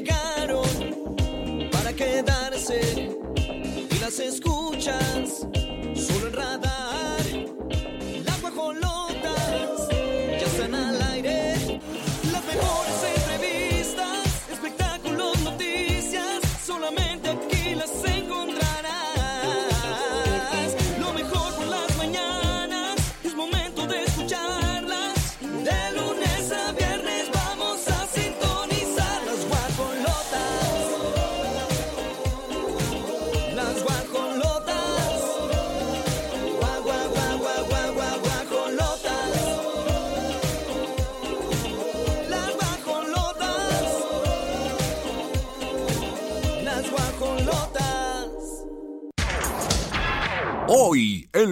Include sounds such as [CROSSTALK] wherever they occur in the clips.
llegaron para quedarse y las escuchas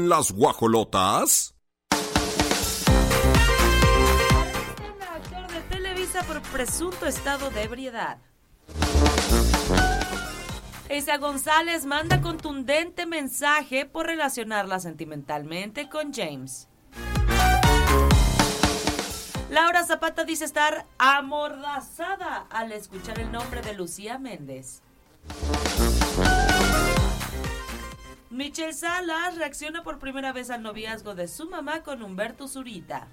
las guajolotas. actor de Televisa por presunto estado de ebriedad. Isa González manda contundente mensaje por relacionarla sentimentalmente con James. Laura Zapata dice estar amordazada al escuchar el nombre de Lucía Méndez. Michelle Salas reacciona por primera vez al noviazgo de su mamá con Humberto Zurita.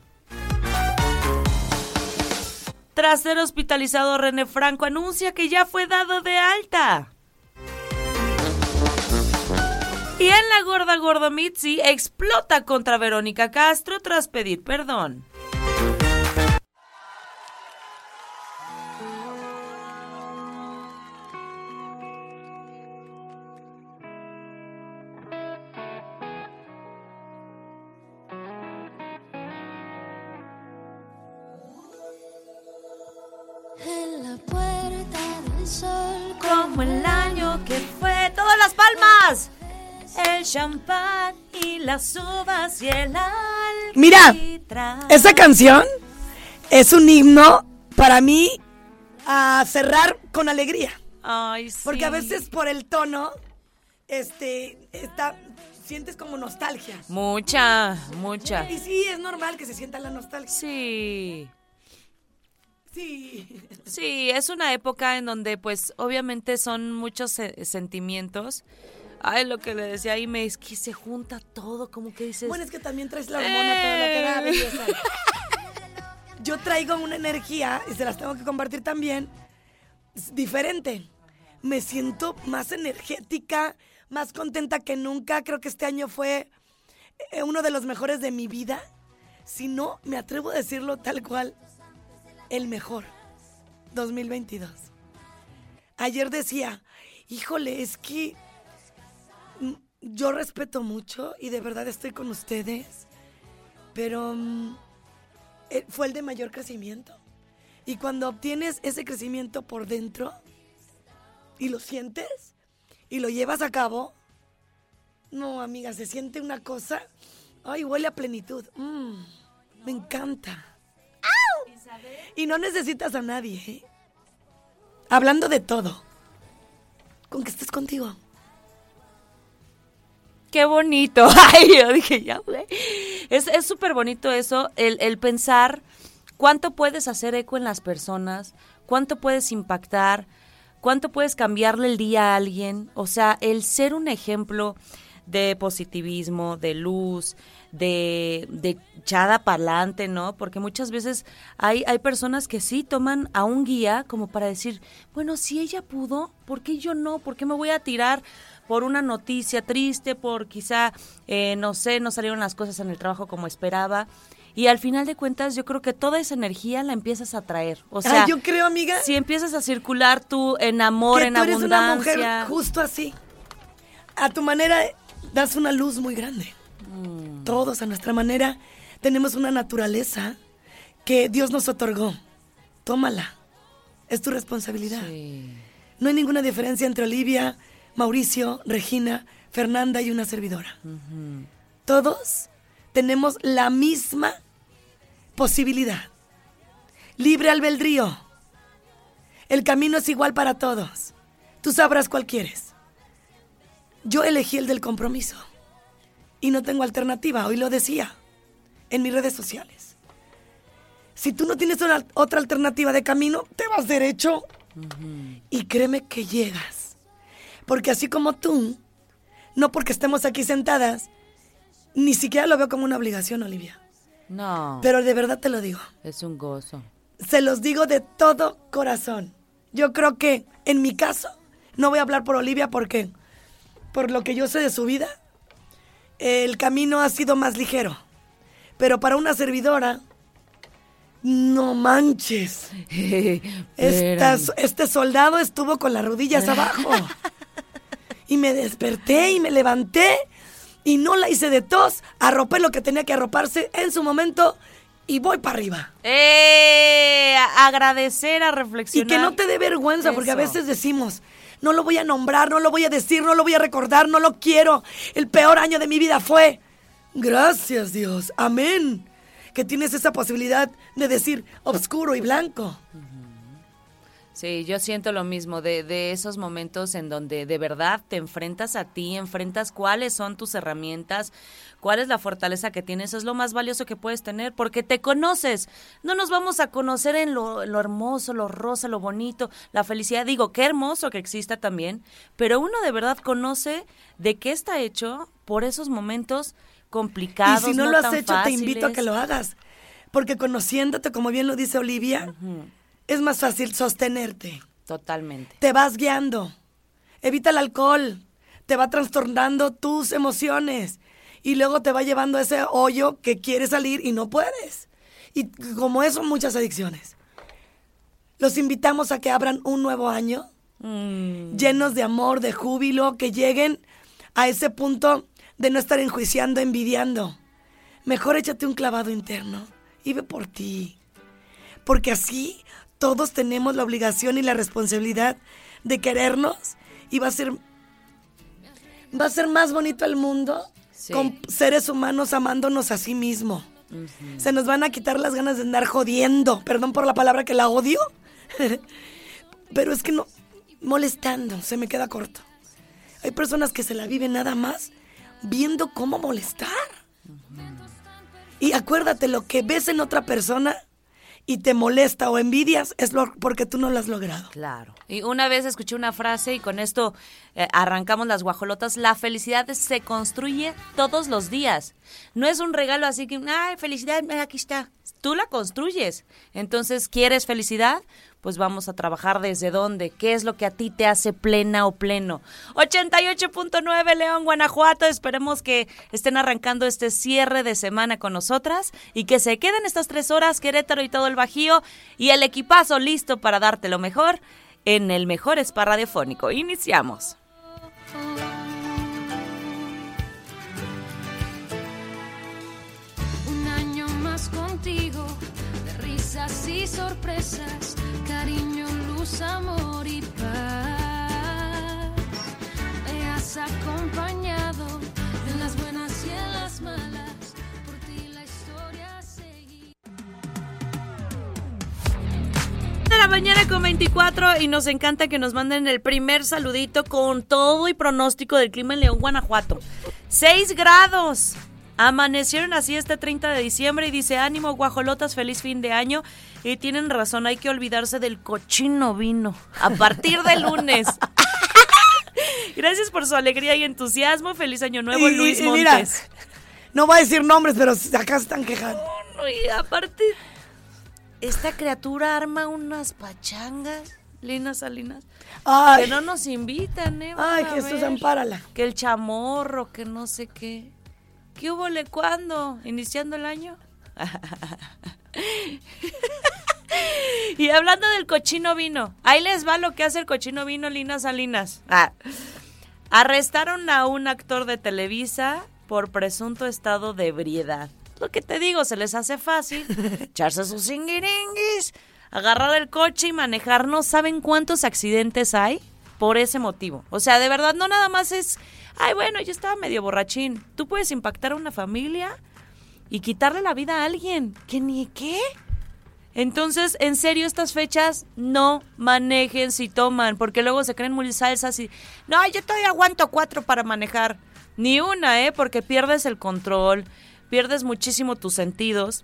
Tras ser hospitalizado, René Franco anuncia que ya fue dado de alta. Y en la gorda gorda Mitzi explota contra Verónica Castro tras pedir perdón. En la puerta del sol. Como el año que fue. ¡Todas las palmas! El champán y las uvas y el Mira, alquitrán. esa canción es un himno para mí a cerrar con alegría. Ay, sí. Porque a veces por el tono, este, está, sientes como nostalgia. Mucha, mucha. Y sí, es normal que se sienta la nostalgia. Sí. Sí. Sí, es una época en donde pues obviamente son muchos se- sentimientos. Ay, lo que le decía ahí me es que se junta todo, como que dices... Bueno, es que también traes la hormona toda la que da, Eh. belleza. Yo traigo una energía, y se las tengo que compartir también, es diferente. Me siento más energética, más contenta que nunca. Creo que este año fue eh, uno de los mejores de mi vida. Si no, me atrevo a decirlo tal cual, el mejor. 2022. Ayer decía, híjole, es que yo respeto mucho y de verdad estoy con ustedes, pero mm, eh, fue el de mayor crecimiento. Y cuando obtienes ese crecimiento por dentro y lo sientes y lo llevas a cabo, no, amiga, se siente una cosa, ay, huele a plenitud. Mm, me encanta. Y no necesitas a nadie, ¿eh? Hablando de todo. Con que estés contigo. Qué bonito. [LAUGHS] Ay, yo dije, ya, güey. Es es súper bonito eso, el, el pensar cuánto puedes hacer eco en las personas, cuánto puedes impactar, cuánto puedes cambiarle el día a alguien. O sea, el ser un ejemplo de positivismo, de luz, de, de echada para adelante, ¿no? Porque muchas veces hay, hay personas que sí toman a un guía como para decir, bueno, si ella pudo, ¿por qué yo no? ¿Por qué me voy a tirar por una noticia triste, por quizá, eh, no sé, no salieron las cosas en el trabajo como esperaba? Y al final de cuentas, yo creo que toda esa energía la empiezas a traer. O sea, yo creo, amiga, si empiezas a circular tú en amor, que en tú eres una mujer justo así. A tu manera das una luz muy grande. Mm. Todos a nuestra manera tenemos una naturaleza que Dios nos otorgó. Tómala. Es tu responsabilidad. No hay ninguna diferencia entre Olivia, Mauricio, Regina, Fernanda y una servidora. Todos tenemos la misma posibilidad. Libre albedrío. El camino es igual para todos. Tú sabrás cuál quieres. Yo elegí el del compromiso. Y no tengo alternativa, hoy lo decía en mis redes sociales. Si tú no tienes una- otra alternativa de camino, te vas derecho Y créeme que llegas. Porque así como tú, no porque estemos aquí sentadas, ni siquiera lo veo como una obligación, Olivia. No, Pero de verdad te lo digo. es un gozo. Se los digo de todo corazón. Yo creo que en mi caso, no voy a hablar por Olivia porque, por lo que yo sé de su vida, el camino ha sido más ligero. Pero para una servidora, no manches. [LAUGHS] Esta- este soldado estuvo con las rodillas abajo. [LAUGHS] Y me desperté y me levanté y no la hice de tos. Arropé lo que tenía que arroparse en su momento y voy para arriba. ¡Eh! A- Agradecer, a Y reflexionar. que no te dé vergüenza, porque a veces decimos, no lo voy a nombrar, no lo voy a decir, no lo voy a recordar, no lo quiero. El peor año de mi vida fue. Gracias Dios, amén. Que tienes esa posibilidad de decir oscuro y blanco. Sí, yo siento lo mismo de, de esos momentos en donde de verdad te enfrentas a ti, enfrentas cuáles son tus herramientas, cuál es la fortaleza que tienes, es lo más valioso que puedes tener, porque te conoces. No nos vamos a conocer en lo, lo hermoso, lo rosa, lo bonito, la felicidad. Digo, qué hermoso que exista también, pero uno de verdad conoce de qué está hecho por esos momentos complicados. y si no, lo has hecho, te invito a que lo hagas. Porque conociéndote, como bien lo dice Olivia, es más fácil sostenerte. Totalmente. Te vas guiando. Evita el alcohol. Te va trastornando tus emociones. Y luego te va llevando a ese hoyo que quieres salir y no puedes. Y como eso, muchas adicciones. Los invitamos a que abran un nuevo año Mm, llenos de amor, de júbilo, que lleguen a ese punto de no estar enjuiciando, envidiando. Mejor échate un clavado interno y ve por ti. Porque así todos tenemos la obligación y la responsabilidad de querernos y va a ser va a ser más bonito el mundo Sí. con seres humanos amándonos a sí mismo. Se nos van a quitar las ganas de andar jodiendo. Perdón por la palabra que la odio. [LAUGHS] Pero es que no molestando, se me queda corto. Hay personas que se la viven nada más viendo cómo molestar. Y acuérdate, lo que ves en otra persona y te molesta o envidias es lo, porque tú no lo has logrado. Claro. Y una vez escuché una frase y con esto eh, arrancamos las guajolotas. La felicidad se construye todos los días. No es un regalo así que, ay, felicidad, mira, aquí está. Tú la construyes. Entonces, ¿quieres felicidad? Pues vamos a trabajar desde dónde. ¿Qué es lo que a ti te hace plena o pleno? 88.9 León, Guanajuato. Esperemos que estén arrancando este cierre de semana con nosotras y que se queden estas tres horas, Querétaro y todo el Bajío y el equipazo listo para darte lo mejor en el mejor spa radiofónico. Iniciamos. Un año más contigo, de risas y sorpresas, luz, amor y paz. Me has acompañado en las buenas y en las malas, por ti la historia seguirá. de la mañana con 24 y nos encanta que nos manden el primer saludito con todo y pronóstico del clima en León, Guanajuato. 6 grados. Amanecieron así este 30 de diciembre y dice ánimo guajolotas, feliz fin de año. Y tienen razón, hay que olvidarse del cochino vino a partir de lunes. [LAUGHS] Gracias por su alegría y entusiasmo. Feliz año nuevo, Y- Luis y mira, Montes. no voy a decir nombres, pero acá se están quejando. No, y aparte, esta criatura arma unas pachangas, Lina Salinas. Ay, Que no nos invitan, ¿eh? ay Van a Jesús, ampárala. Que el chamorro, que no sé qué. ¿Qué hubo le cuándo? ¿Iniciando el año? [LAUGHS] y hablando del cochino vino, ahí les va lo que hace el cochino vino, Lina Salinas. Ah. Arrestaron a un actor de Televisa por presunto estado de ebriedad. Lo que te digo, se les hace fácil [LAUGHS] echarse sus singuiringuis, agarrar el coche y manejar. ¿No saben cuántos accidentes hay? Por ese motivo. O sea, de verdad, no nada más es, ay, bueno, yo estaba medio borrachín. Tú puedes impactar a una familia y quitarle la vida a alguien. ¿Que ni qué? Entonces, en serio, estas fechas no manejen si toman, porque luego se creen muy salsas y, no, yo todavía aguanto cuatro para manejar. Ni una, ¿eh? Porque pierdes el control, pierdes muchísimo tus sentidos.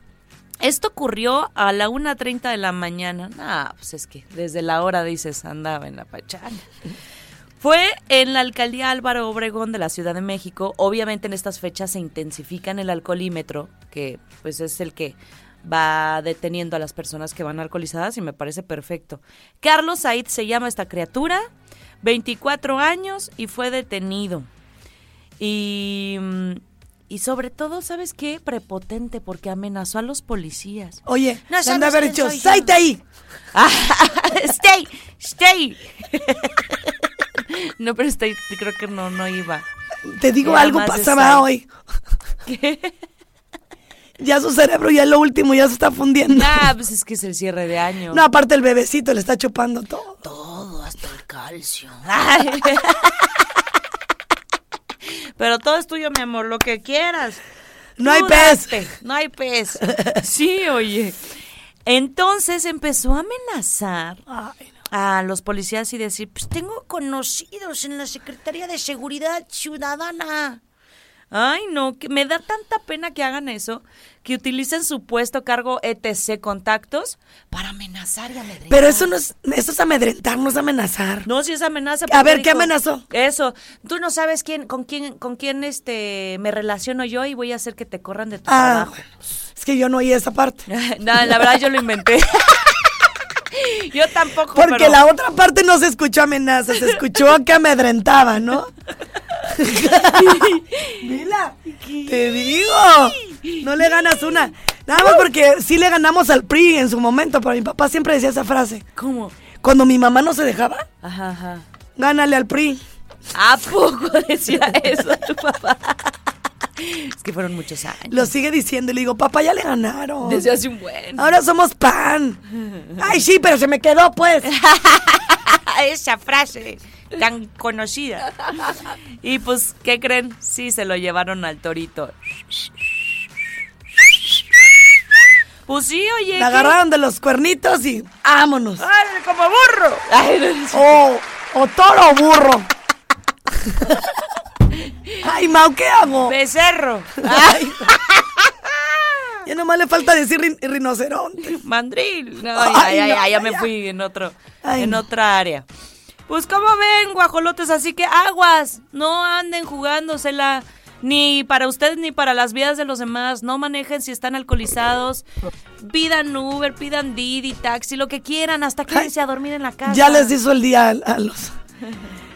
Esto ocurrió a la 1.30 de la mañana. Ah, pues es que desde la hora dices andaba en la pachana. Fue en la alcaldía Álvaro Obregón de la Ciudad de México. Obviamente en estas fechas se intensifican el alcoholímetro, que pues es el que va deteniendo a las personas que van alcoholizadas y me parece perfecto. Carlos Said se llama esta criatura, 24 años y fue detenido. Y, mm, y sobre todo, ¿sabes qué? Prepotente porque amenazó a los policías. Oye, No sabes de haber yo. ¡salte ahí! [LAUGHS] stay, stay. [LAUGHS] no, pero stay, creo que no, no iba. Te digo Era algo pasaba hoy. Ya su cerebro ya es lo último, ya se está fundiendo. Ah, pues es que es el cierre de año. No, aparte el bebecito le está chupando todo. Todo, hasta el calcio. Pero todo es tuyo, mi amor, lo que quieras. No hay pez. No hay pez. Sí, oye. Entonces empezó a amenazar Ay, no. A los policías y decir, pues tengo conocidos en la Secretaría de Seguridad Ciudadana. Ay, no, que me da tanta pena que hagan eso, que utilicen su puesto cargo etc contactos para amenazar y amedrentar. Pero eso no es, eso es amedrentar, no es amenazar. No, si es amenaza. A ver, ¿qué amenazó? Eso. Tú no sabes quién, con quién, con quién este me relaciono yo y voy a hacer que te corran de tu Ah, trabajo. es que yo no oí esa parte. [LAUGHS] no, la verdad yo lo inventé. [LAUGHS] [LAUGHS] yo tampoco. Porque pero- la otra parte no se escuchó amenaza, se escuchó [LAUGHS] que amedrentaba, ¿no? [LAUGHS] Mira, te digo, no le ganas una. Nada más porque sí le ganamos al PRI en su momento, pero mi papá siempre decía esa frase. ¿Cómo? Cuando mi mamá no se dejaba, Ajá, ajá. gánale al PRI. ¿A poco decía eso tu papá? [LAUGHS] es que fueron muchos años. Lo sigue diciendo y le digo, papá, ya le ganaron. Desde hace un buen. Ahora somos pan. Ay, sí, pero se me quedó, pues. [LAUGHS] Esa frase tan conocida. Y pues, ¿qué creen? Sí, se lo llevaron al torito. Pues sí, oye. ¿qué? agarraron de los cuernitos y vámonos. ¡Ay, como burro! Ay, no, O, o toro o burro. [LAUGHS] Ay, Mau, ¿qué hago? Becerro. Ay. [LAUGHS] Ya nomás le falta decir rin- rinoceronte. Mandril. No, Ay, ya, no, ya, ya me fui en otro, Ay, en no. otra área. Pues como ven, guajolotes, así que aguas, no anden jugándosela ni para ustedes ni para las vidas de los demás. No manejen si están alcoholizados. Pidan Uber, pidan Didi, taxi, lo que quieran, hasta quédense a dormir en la casa. Ya les hizo el día a, a los.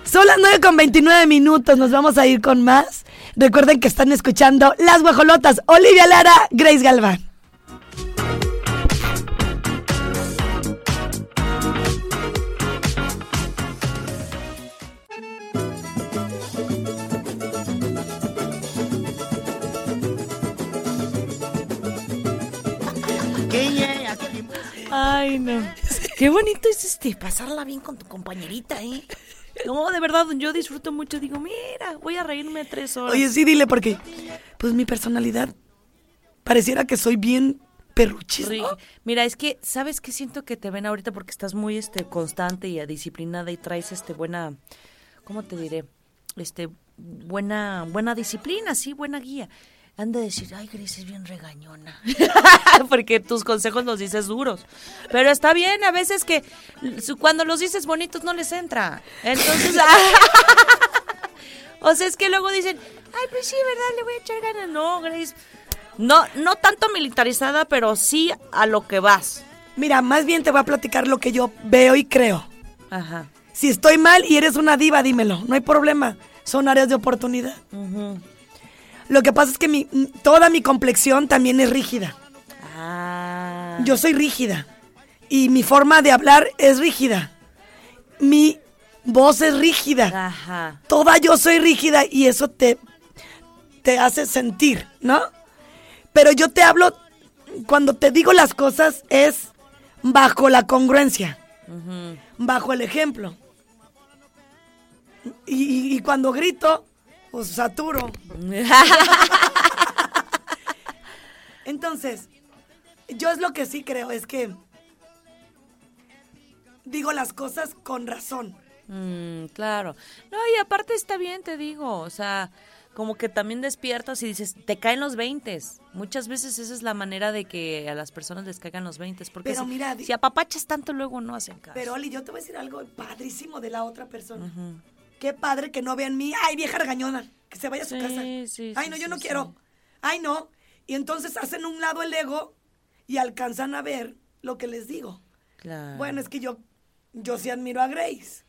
Son las 9 con 29 minutos. Nos vamos a ir con más. Recuerden que están escuchando Las Guajolotas. Olivia Lara, Grace Galván. Ay, no. Qué bonito es este, pasarla bien con tu compañerita, ¿eh? [LAUGHS] No, de verdad, yo disfruto mucho. Digo, mira, voy a reírme tres horas. Oye, sí, dile porque. Pues mi personalidad. Pareciera que soy bien perruchis. ¿no? Mira, es que, ¿sabes qué siento que te ven ahorita? Porque estás muy este, constante y disciplinada y traes este buena, ¿cómo te diré? Este, buena, buena disciplina, sí, buena guía. Han de decir, ay, Gris es bien regañona. [LAUGHS] porque tus consejos los dices duros. Pero está bien, a veces que cuando los dices bonitos no les entra. Entonces, [LAUGHS] o sea, es que luego dicen, ay, pues sí, ¿verdad? Le voy a echar ganas. No, Grace. No, no tanto militarizada, pero sí a lo que vas. Mira, más bien te voy a platicar lo que yo veo y creo. Ajá. Si estoy mal y eres una diva, dímelo. No hay problema. Son áreas de oportunidad. Lo que pasa es que mi, toda mi complexión también es rígida. Ah. Yo soy rígida. Y mi forma de hablar es rígida. Mi voz es rígida. Ajá. Toda yo soy rígida y eso te, te hace sentir, ¿no? Pero yo te hablo, cuando te digo las cosas es bajo la congruencia, bajo el ejemplo. Y cuando grito, pues saturo. [LAUGHS] Entonces, yo es lo que sí creo, es que digo las cosas con razón. Mm, claro. No, y aparte está bien, te digo. O sea, como que también despiertas y dices, te caen los 20. Muchas veces esa es la manera de que a las personas les caigan los 20. Porque Pero si, mira, si apapachas tanto, luego no hacen caso. Pero Oli, yo te voy a decir algo padrísimo de la otra persona. Qué padre que no vean mí, ay, vieja regañona, que se vaya a su Sí, casa. sí, ay, sí, no, yo sí, no sí. quiero. Ay, no. Y entonces hacen un lado el ego y alcanzan a ver lo que les digo. Claro. Bueno, es que yo, yo sí admiro a Grace.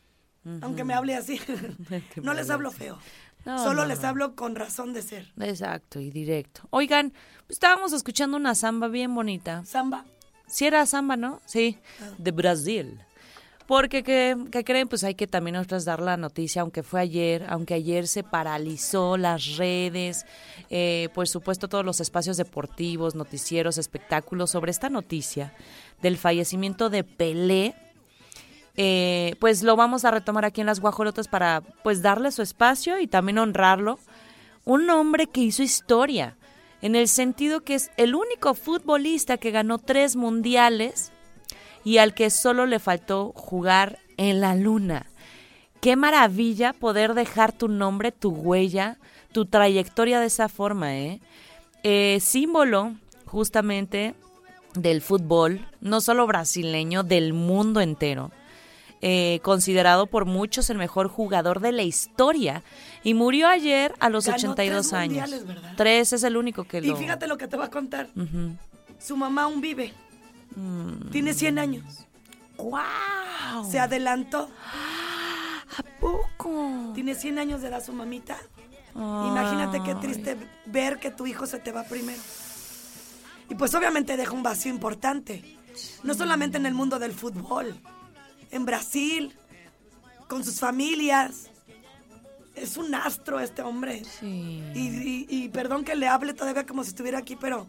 Aunque me hable así. [LAUGHS] [LAUGHS] No les hablo feo. No, Solo no, les hablo con razón de ser. Exacto, y directo. Oigan, pues estábamos escuchando una samba bien bonita. Samba. Si era samba, ¿no? Sí, de Brasil. Porque, ¿qué, qué creen? Pues hay que también nosotros dar la noticia, aunque fue ayer, aunque ayer se paralizó las redes, eh, por supuesto todos los espacios deportivos, noticieros, espectáculos, sobre esta noticia del fallecimiento de Pelé, eh, pues lo vamos a retomar aquí en las guajolotas para pues darle su espacio y también honrarlo. Un hombre que hizo historia, en el sentido que es el único futbolista que ganó tres mundiales y al que solo le faltó jugar en la luna. Qué maravilla poder dejar tu nombre, tu huella, tu trayectoria de esa forma, ¿eh? Eh, símbolo justamente del fútbol, no solo brasileño, del mundo entero. Eh, considerado por muchos el mejor jugador de la historia y murió ayer a los Ganó 82 tres años. Tres es el único que Y lo... fíjate lo que te voy a contar. Su mamá aún vive. Mm. Tiene 100 años. ¡Guau! Se adelantó. ¿A poco? Tiene 100 años de edad su mamita. Imagínate qué triste ver que tu hijo se te va primero. Y pues obviamente deja un vacío importante. No solamente en el mundo del fútbol, en Brasil, con sus familias. Es un astro este hombre. Sí. Y, y- y perdón que le hable todavía como si estuviera aquí, pero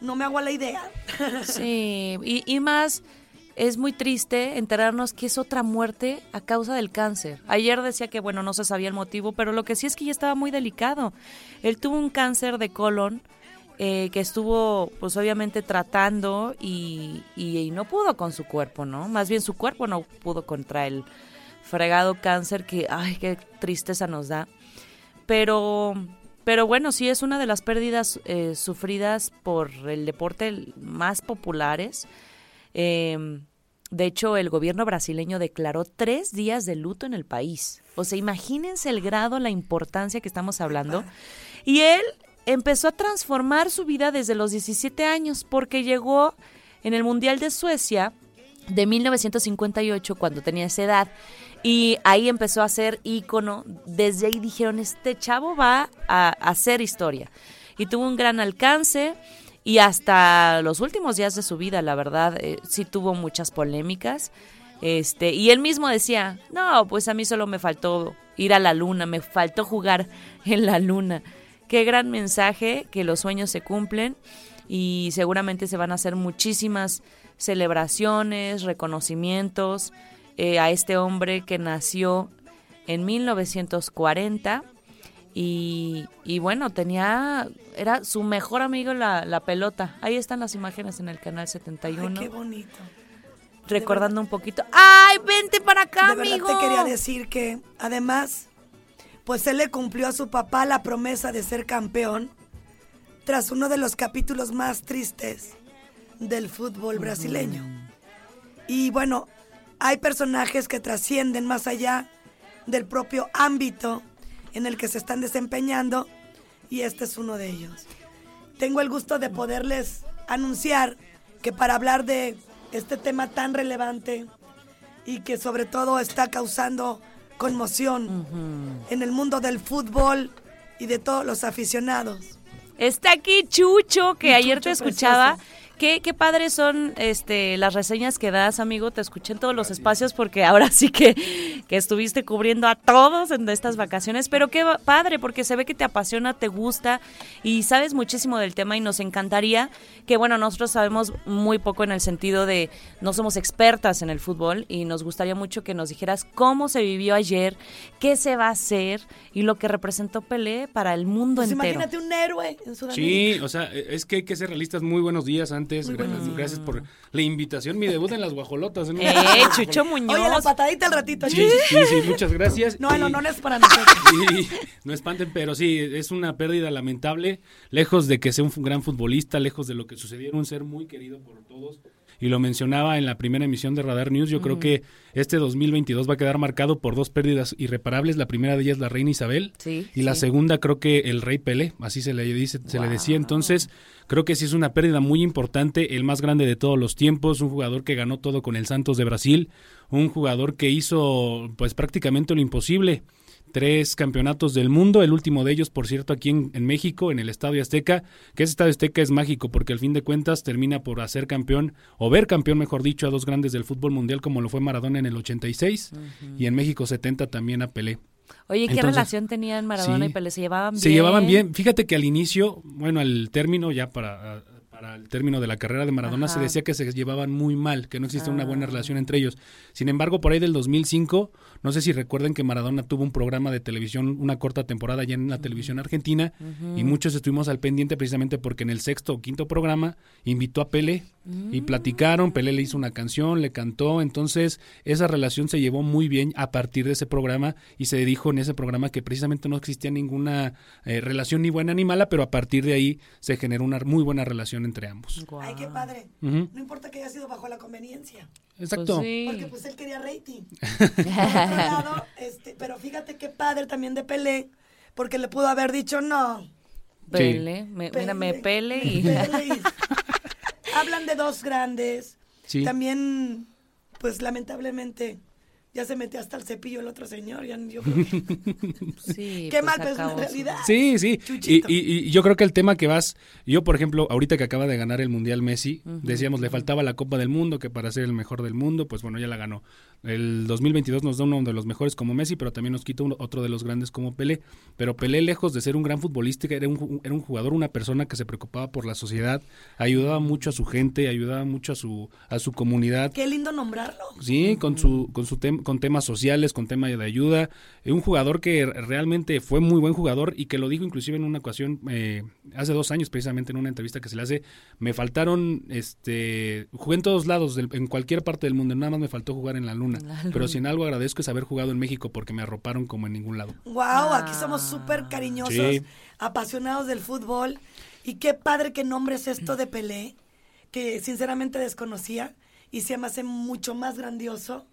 no me hago la idea. Sí, y, y más es muy triste enterarnos que es otra muerte a causa del cáncer. Ayer decía que, bueno, no se sabía el motivo, pero lo que sí es que ya estaba muy delicado. Él tuvo un cáncer de colon eh, que estuvo, pues obviamente, tratando y, y- y no pudo con su cuerpo, ¿no? Más bien su cuerpo no pudo contra el fregado cáncer que, ay, qué tristeza nos da. Pero, pero bueno, sí es una de las pérdidas eh, sufridas por el deporte más populares. Eh, de hecho, el gobierno brasileño declaró tres días de luto en el país. O sea, imagínense el grado, la importancia que estamos hablando. [LAUGHS] Y él empezó a transformar su vida desde los 17 años porque llegó en el Mundial de Suecia de 1958 cuando tenía esa edad y ahí empezó a ser ícono. Desde ahí dijeron, este chavo va a, hacer historia. Y tuvo un gran alcance y hasta los últimos días de su vida, la verdad, eh, sí tuvo muchas polémicas. Este, y él mismo decía, no, pues a mí solo me faltó ir a la luna, me faltó jugar en la luna. Qué gran mensaje, que los sueños se cumplen y seguramente se van a hacer muchísimas celebraciones, reconocimientos eh, a este hombre que nació en 1940 y, y bueno, tenía, era su mejor amigo la, la pelota. Ahí están las imágenes en el canal 71, Ay, qué bonito. recordando un poquito. ¡Ay, vente para acá, de amigo! te quería decir que además, pues él le cumplió a su papá la promesa de ser campeón tras uno de los capítulos más tristes del fútbol brasileño. Y bueno, hay personajes que trascienden más allá del propio ámbito en el que se están desempeñando y este es uno de ellos. Tengo el gusto de poderles anunciar que para hablar de este tema tan relevante y que sobre todo está causando conmoción en el mundo del fútbol y de todos los aficionados. Está aquí Chucho, que Mi ayer Chucho te escuchaba. precioso. Qué, qué padres son este, las reseñas que das, amigo. Te escuché en todos los espacios porque ahora sí que, que estuviste cubriendo a todos en estas vacaciones. Pero qué padre, porque se ve que te apasiona, te gusta y sabes muchísimo del tema y nos encantaría que, bueno, nosotros sabemos muy poco en el sentido de no somos expertas en el fútbol y nos gustaría mucho que nos dijeras cómo se vivió ayer, qué se va a hacer y lo que representó Pelé para el mundo Pues entero. imagínate un héroe en Sudamérica. Sí, o sea, es que hay que ser realistas. Muy buenos días, Andy. Antes. Gra- Gracias por la invitación. Mi debut en las guajolotas. ¿no? [LAUGHS] Eh, Chucho [LAUGHS] Muñoz. Oye, la patadita al ratito. Sí, sí, sí, muchas gracias. No, el Y- honor es para nosotros. [LAUGHS] Sí, no espanten, pero sí, es una pérdida lamentable, lejos de que sea un gran futbolista, lejos de lo que sucedió, era un ser muy querido por todos. Y lo mencionaba en la primera emisión de Radar News, yo creo que este 2022 va a quedar marcado por dos pérdidas irreparables. La primera de ellas la reina Isabel Sí, y la segunda creo que el rey Pelé, así se le dice, se le decía. Entonces, creo que sí es una pérdida muy importante, el más grande de todos los tiempos, un jugador que ganó todo con el Santos de Brasil, un jugador que hizo pues prácticamente lo imposible. Tres campeonatos del mundo, el último de ellos, por cierto, aquí en, en México, en el Estadio Azteca, que ese Estadio Azteca es mágico porque al fin de cuentas termina por hacer campeón, o ver campeón, mejor dicho, a dos grandes del fútbol mundial como lo fue Maradona en el 86 y en México 70 también a Pelé. Oye, ¿qué Entonces, relación tenían Maradona sí. y Pelé? ¿Se llevaban bien? Se llevaban bien. Fíjate que al inicio, bueno, al término, ya para, para el término de la carrera de Maradona, se decía que se llevaban muy mal, que no existía una Ah. buena relación entre ellos. Sin embargo, por ahí del 2005, no sé si recuerden que Maradona tuvo un programa de televisión, una corta temporada ya en la televisión argentina, y muchos estuvimos al pendiente precisamente porque en el sexto o quinto programa invitó a Pelé y Mm. platicaron, Pelé le hizo una canción, le cantó, entonces esa relación se llevó muy bien a partir de ese programa y se dijo en ese programa que precisamente no existía ninguna eh, relación ni buena ni mala, pero a partir de ahí se generó una muy buena relación entre ambos. Ay, qué padre. No importa que haya sido bajo la conveniencia. Exacto. Pues sí. Porque pues él quería rating. [LAUGHS] Por otro lado, este, pero fíjate qué padre también de Pelé, porque le pudo haber dicho no. Pele, me- mira, me pele y... pele y- [LAUGHS] Hablan de dos grandes. Sí. También, pues lamentablemente, ya se metió hasta el cepillo el otro señor. Ya, yo [LAUGHS] creo que- Sí, [LAUGHS] qué pues mal, pero es una realidad. Sí, sí. Y, y- y yo creo que el tema que vas, yo por ejemplo, ahorita que acaba de ganar el Mundial Messi, decíamos le faltaba la Copa del Mundo, que para ser el mejor del mundo, pues bueno, ya la ganó. El 2022 nos da uno de los mejores como Messi, pero también nos quita uno- otro de los grandes como Pelé. Pero Pelé, lejos de ser un gran futbolista, era un, era un jugador, una persona que se preocupaba por la sociedad, ayudaba mucho a su gente, ayudaba mucho a su, a su comunidad. Qué lindo nombrarlo. Sí, con su, con su tem- con temas sociales, con temas de ayuda. Eh, Un jugador que realmente fue muy buen jugador y que lo dijo inclusive en una ocasión, eh, hace dos años precisamente en una entrevista que se le hace, me faltaron, este, jugué en todos lados, del- en cualquier parte del mundo, nada más me faltó jugar en la luna. Pero si en algo agradezco es haber jugado en México porque me arroparon como en ningún lado. Wow, aquí somos súper cariñosos, Sí. apasionados del fútbol. Y qué padre que nombres esto de Pelé, que sinceramente desconocía y se me hace mucho más grandioso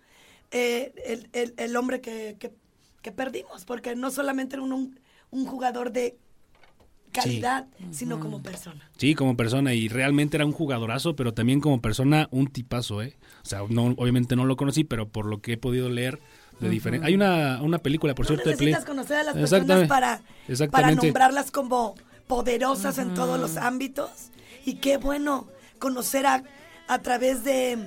eh, el, el- el hombre que, que- que perdimos, porque no solamente era un, un- un jugador de calidad, sino como persona. Sí, como persona y realmente era un jugadorazo, pero también como persona un tipazo, ¿eh? O sea, no, obviamente no lo conocí, pero por lo que he podido leer de diferente. Hay una, una película, por no cierto, de Pelé. necesitas conocer a las personas para, para nombrarlas como poderosas en todos los ámbitos. Y qué bueno conocer a, a través de,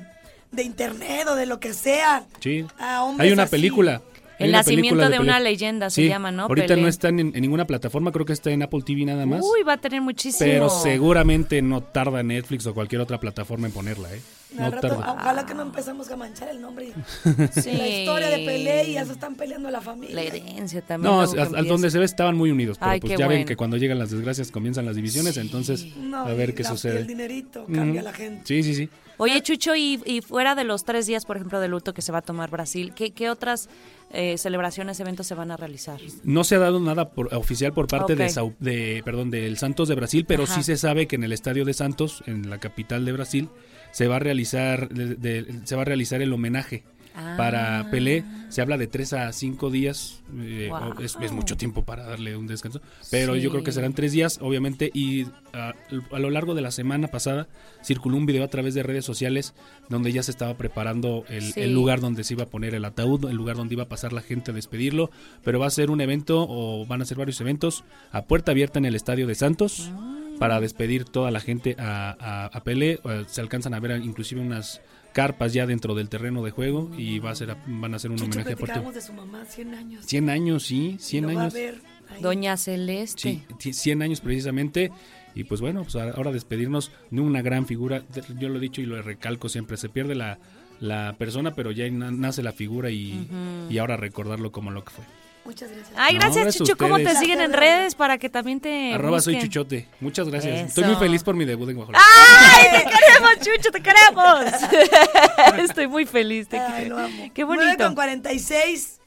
de internet o de lo que sea. Sí. a hombres Hay una así. película. El nacimiento de Pelé. una leyenda se Sí, llama, ¿no? Ahorita Pelé. no está en, en ninguna plataforma, creo que está en Apple TV nada más. Uy, va a tener muchísimo. pero seguramente no tarda Netflix o cualquier otra plataforma en ponerla, ¿eh? No rato, tarda. ojalá que no empezamos a manchar el nombre. [LAUGHS] Sí. La historia de Pelé y ya se están peleando la familia. La herencia también. No, luego que a- a donde se ve estaban muy unidos, pero Ay, pues ya ven bueno. que cuando llegan las desgracias comienzan las divisiones, entonces No, a ver qué la- sucede. El dinerito cambia Ujú. la gente. Sí, sí, sí. Oye, Chucho, y, y fuera de los tres días, por ejemplo, de luto que se va a tomar Brasil, ¿qué, qué otras eh, celebraciones, eventos se van a realizar? No se ha dado nada por- oficial por parte de, Ok. Sao- de, perdón, del Santos de Brasil, pero Ajá. sí se sabe que en el estadio de Santos, en la capital de Brasil, se va a realizar, de- de- se va a realizar el homenaje Ah. para Pelé. Se habla de tres a cinco días, eh, es, es mucho tiempo para darle un descanso, pero Sí. yo creo que serán tres días, obviamente, y ah, a lo largo de la semana pasada circuló un video a través de redes sociales donde ya se estaba preparando el, Sí. el lugar donde se iba a poner el ataúd, el lugar donde iba a pasar la gente a despedirlo, pero va a ser un evento o van a ser varios eventos a puerta abierta en el Estadio de Santos Ah. para despedir toda la gente a, a, a Pelé. Se alcanzan a ver inclusive unas carpas ya dentro del terreno de juego y va a ser, van a hacer un homenaje a platicábamos de su mamá, 100 años. 100 años, sí, 100 Lo va a años. ver ahí. Doña Celeste. Sí, ti- 100 años precisamente. Y pues bueno, pues ahora despedirnos de una gran figura. Yo lo he dicho y lo recalco siempre, se pierde la, la persona, pero ya na- nace la figura y, y ahora recordarlo como lo que fue. Muchas gracias. Ay, No, gracias, a Chucho. ¿Cómo te siguen en redes para que también te Arroba soy? Chuchote. Muchas gracias. Eso. Estoy muy feliz por mi debut en Guajolota. ¡Ay, te queremos, Chucho, te queremos! [LAUGHS] Estoy muy feliz. Te Ay, quiero. lo amo. Qué 9 bonito. con 46,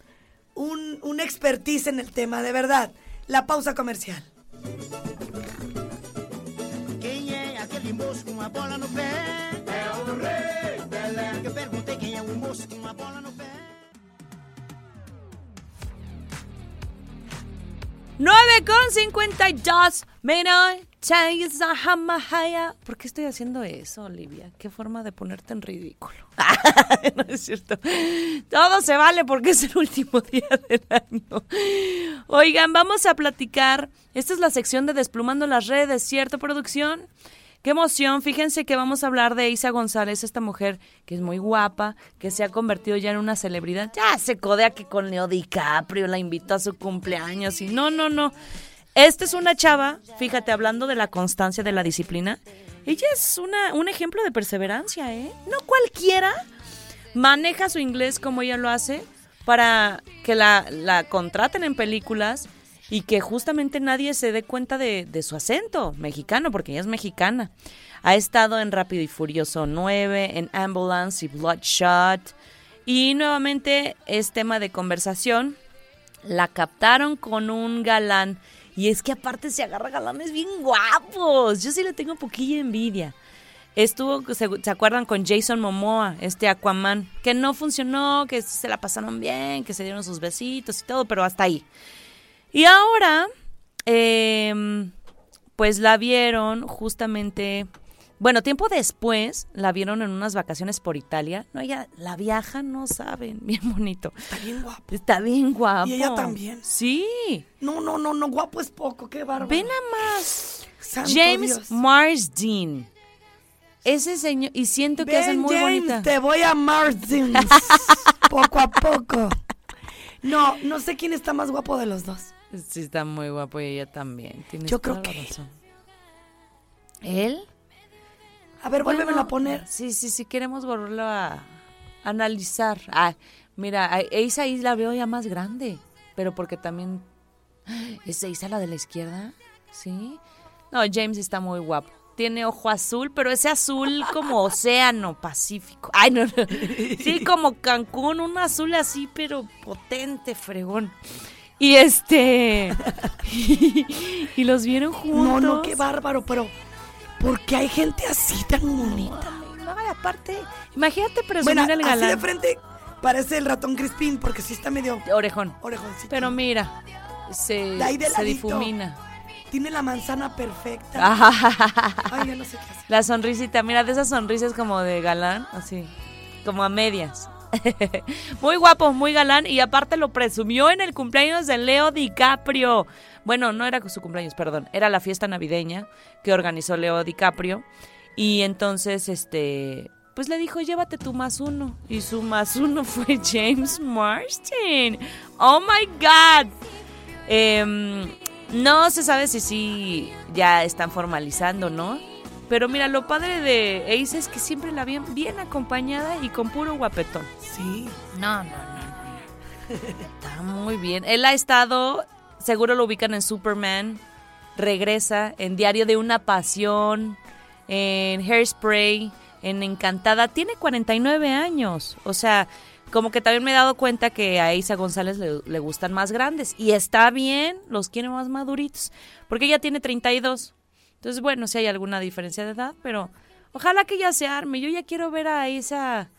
un, un expertise en el tema, de verdad. La pausa comercial. É 9 con 52 minutos. Hamahaya. ¿Por qué estoy haciendo eso, Olivia? Qué forma de ponerte en ridículo. [LAUGHS] no es cierto. Todo se vale porque es el último [LAUGHS] día del año. Oigan, vamos a platicar. Esta es la sección de Desplumando las redes, ¿cierto, producción? Qué emoción, fíjense que vamos a hablar de Isa González, esta mujer que es muy guapa, que se ha convertido ya en una celebridad. Ya se codea que con Leo DiCaprio la invitó a su cumpleaños y no, no, no. Esta es una chava, fíjate, hablando de la constancia de la disciplina. Ella es una, un ejemplo de perseverancia, ¿eh? No cualquiera maneja su inglés como ella lo hace para que la, la contraten en películas y que justamente nadie se dé cuenta de, su acento mexicano, porque ella es mexicana. Ha estado en Rápido y Furioso 9, en Ambulance y Bloodshot. Y nuevamente es tema de conversación. La captaron con un galán. Y es que aparte se agarra galanes bien guapos. Yo sí le tengo poquilla envidia. Estuvo, ¿se acuerdan con Jason Momoa, este Aquaman? Que no funcionó, que se la pasaron bien, que se dieron sus besitos y todo, pero hasta ahí. Y ahora, eh, pues la vieron justamente, bueno, tiempo después la vieron en unas vacaciones por Italia. No, ella la viaja, no saben, [LAUGHS] bien bonito. Está bien guapo. Está bien guapo. ¿Y ella también? Sí. No, no, no, no, guapo es poco, qué bárbaro. Ven a más. Santo James Dios. Marsden. Ese señor, y siento que hacen Ven, muy James, bonita. te voy a Martins. [LAUGHS] poco a poco. No, no sé quién está más guapo de los dos. Sí, está muy guapo y ella también. Tienes Yo creo que él. razón. ¿Él? A ver, vuélvemelo a poner. Sí, sí, sí, queremos volverlo a analizar. Ah, mira, a Isa ahí la veo ya más grande, pero porque también... [GASPS] ¿Es Isa la de la izquierda? Sí. No, James está muy guapo. Tiene ojo azul, pero ese azul como [LAUGHS] océano Pacífico. Ay, no, no. Sí, como Cancún, un azul así, pero potente, fregón. Y este... [LAUGHS] y los vieron juntos. No, no, qué bárbaro, pero ¿por qué hay gente así tan bonita? No, aparte, imagínate presumir Bueno, así galán. de frente parece el ratón Crispín porque sí está medio Orejón. orejoncito. Pero mira, se, se difumina. Tiene la manzana perfecta. Ay, ya no sé qué hacer. La sonrisita, mira, de esas sonrisas como de galán, así, como a medias. [LAUGHS] muy guapo, muy galán y aparte lo presumió en el cumpleaños de Leo DiCaprio. Bueno, no era su cumpleaños, perdón, era la fiesta navideña que organizó Leo DiCaprio y entonces este pues le dijo, "Llévate tu más uno." Y su más uno [LAUGHS] fue James Marsden. Oh my god. Em, no se sabe si sí ya están formalizando, ¿no? Pero mira, lo padre de Ace es que siempre la ven bien acompañada y con puro guapetón. Sí. No, no, no, no. Está muy bien. Él ha estado, seguro lo ubican en Superman, regresa en Diario de una Pasión, en Hairspray, en Encantada. Tiene 49 años. O sea, como que también me he dado cuenta que a Isa González le, le gustan más grandes. Y está bien, los quiere más maduritos. Porque ella tiene 32. Entonces, bueno, si hay alguna diferencia de edad, pero ojalá que ya se arme. Yo ya quiero ver a Isa,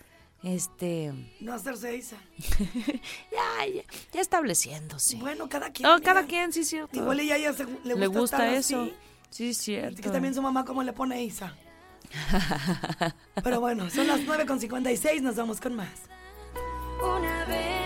este, No hacerse Isa. [LAUGHS] ya, ya, ya estableciéndose. Bueno, cada quien. No, mira. cada quien, sí, cierto. Igual ella ya se, le gusta, le gusta estar eso. así. Sí, cierto. Que también su mamá como le pone Isa. [LAUGHS] Pero bueno, son las 9.56, nos vamos con más. Una bendición,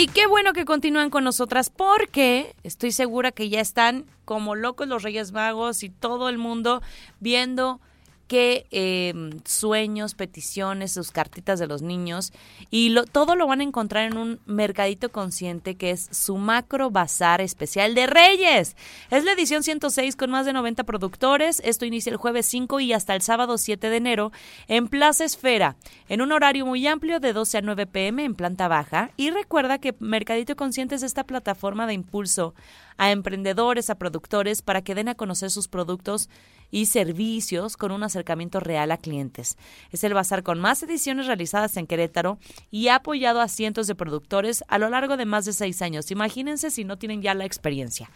Y qué bueno que continúan con nosotras porque estoy segura que ya están como locos los Reyes Magos y todo el mundo viendo qué eh, sueños, peticiones, sus cartitas de los niños y lo, todo lo van a encontrar en un mercadito consciente que es su macro bazar especial de Reyes. Es la edición 106 con más de 90 productores. Esto inicia el jueves 5 y hasta el sábado 7 de enero en Plaza Esfera, en un horario muy amplio de 12 a 9 pm en planta baja. Y recuerda que Mercadito Consciente es esta plataforma de impulso a emprendedores, a productores, para que den a conocer sus productos y servicios con un acercamiento real a clientes. Es el bazar con más ediciones realizadas en Querétaro y ha apoyado a cientos de productores a lo largo de más de seis años. Imagínense si no tienen ya la experiencia.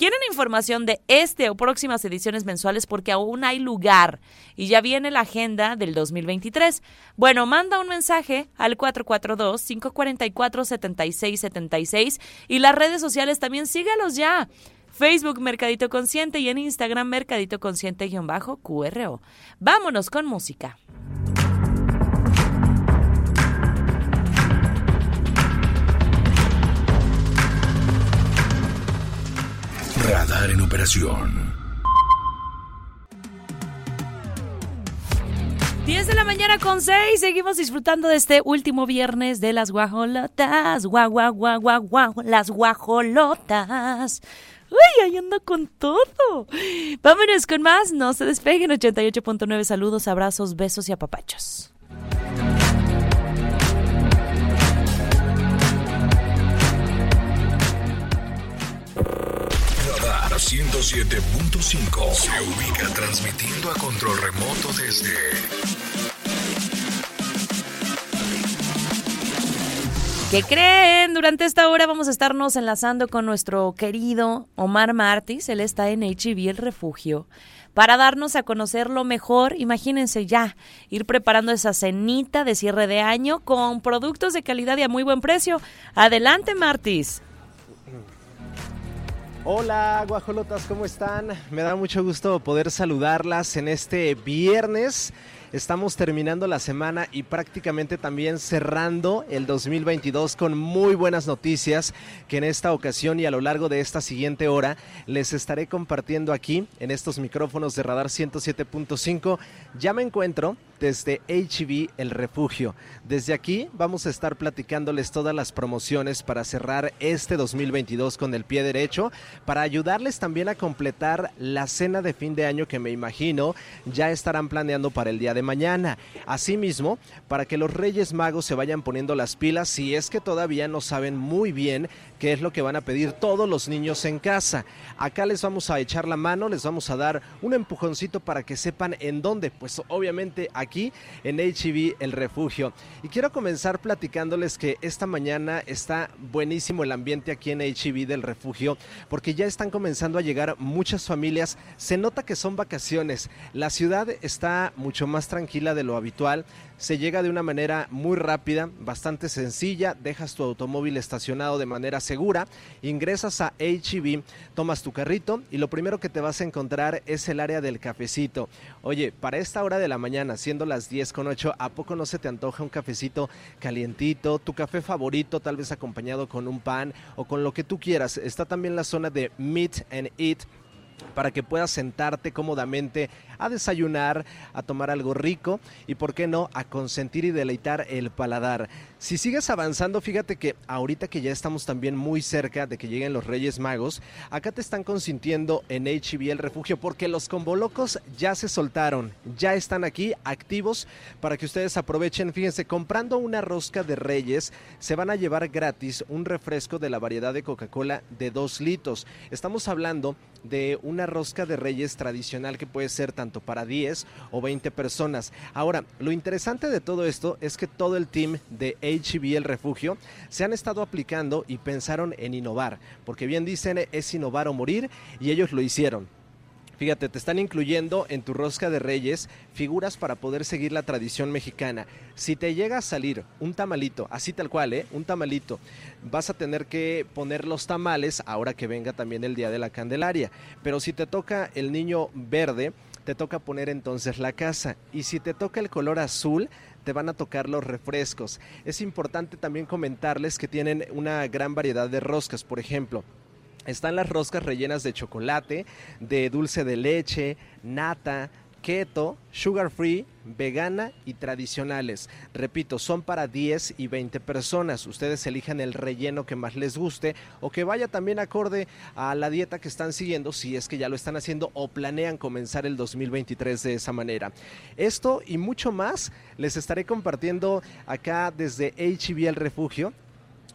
¿Quieren información de este o próximas ediciones mensuales? Porque aún hay lugar y ya viene la agenda del 2023. Bueno, manda un mensaje al 442-544-7676 y las redes sociales también sígalos ya. Facebook Mercadito Consciente y en Instagram Mercadito Consciente-QRO. Vámonos con música. Radar en operación. 10 de la mañana con 6. Seguimos disfrutando de este último viernes de las guajolotas. Guau, guau, guau, guau, guau. Las guajolotas. Uy, ahí ando con todo. Vámonos con más. No se despeguen. 88.9. Saludos, abrazos, besos y apapachos. 107.5 se ubica transmitiendo a control remoto desde ¿Qué creen? Durante esta hora vamos a estarnos enlazando con nuestro querido Omar Martis. Él está en HIV El Refugio para darnos a conocer lo mejor. Imagínense ya, ir preparando esa cenita de cierre de año con productos de calidad y a muy buen precio. Adelante, Martis. Hola, guajolotas, ¿cómo están? Me da mucho gusto poder saludarlas en este viernes. Estamos terminando la semana y prácticamente también cerrando el 2022 con muy buenas noticias que en esta ocasión y a lo largo de esta siguiente hora les estaré compartiendo aquí en estos micrófonos de Radar 107.5. Ya me encuentro desde HB El Refugio. Desde aquí vamos a estar platicándoles todas las promociones para cerrar este 2022 con el pie derecho, para ayudarles también a completar la cena de fin de año que me imagino ya estarán planeando para el día de mañana. Asimismo, para que los Reyes Magos se vayan poniendo las pilas si es que todavía no saben muy bien qué es lo que van a pedir todos los niños en casa. Acá les vamos a echar la mano, les vamos a dar un empujoncito para que sepan en dónde, pues obviamente aquí en HB El Refugio. Y quiero comenzar platicándoles que esta mañana está buenísimo el ambiente aquí en HB del Refugio, porque ya están comenzando a llegar muchas familias. Se nota que son vacaciones. La ciudad está mucho más tranquila de lo habitual. Se llega de una manera muy rápida, bastante sencilla. Dejas tu automóvil estacionado de manera segura, ingresas a HB, tomas tu carrito y lo primero que te vas a encontrar es el área del cafecito. Oye, para esta hora de la mañana, siendo las 10 con 8, ¿a poco no se te antoja un cafecito calientito? Tu café favorito, tal vez acompañado con un pan o con lo que tú quieras. Está también la zona de Meet and Eat para que puedas sentarte cómodamente a desayunar, a tomar algo rico y, por qué no, a consentir y deleitar el paladar. Si sigues avanzando, fíjate que ahorita que ya estamos también muy cerca de que lleguen los Reyes Magos, acá te están consintiendo en HB el refugio porque los convolocos ya se soltaron, ya están aquí activos para que ustedes aprovechen. Fíjense, comprando una rosca de Reyes se van a llevar gratis un refresco de la variedad de Coca-Cola de 2 litros. Estamos hablando de una rosca de Reyes tradicional que puede ser tanto para 10 o 20 personas. Ahora, lo interesante de todo esto es que todo el team de HB El Refugio se han estado aplicando y pensaron en innovar, porque bien dicen es innovar o morir y ellos lo hicieron. Fíjate, te están incluyendo en tu rosca de reyes figuras para poder seguir la tradición mexicana. Si te llega a salir un tamalito, así tal cual, ¿eh? Un tamalito, vas a tener que poner los tamales ahora que venga también el Día de la Candelaria. Pero si te toca el niño verde, te toca poner entonces la casa. Y si te toca el color azul, te van a tocar los refrescos. Es importante también comentarles que tienen una gran variedad de roscas, por ejemplo. Están las roscas rellenas de chocolate, de dulce de leche, nata, keto, sugar free, vegana y tradicionales. Repito, son para 10 y 20 personas. Ustedes elijan el relleno que más les guste o que vaya también acorde a la dieta que están siguiendo, si es que ya lo están haciendo o planean comenzar el 2023 de esa manera. Esto y mucho más les estaré compartiendo acá desde HB El Refugio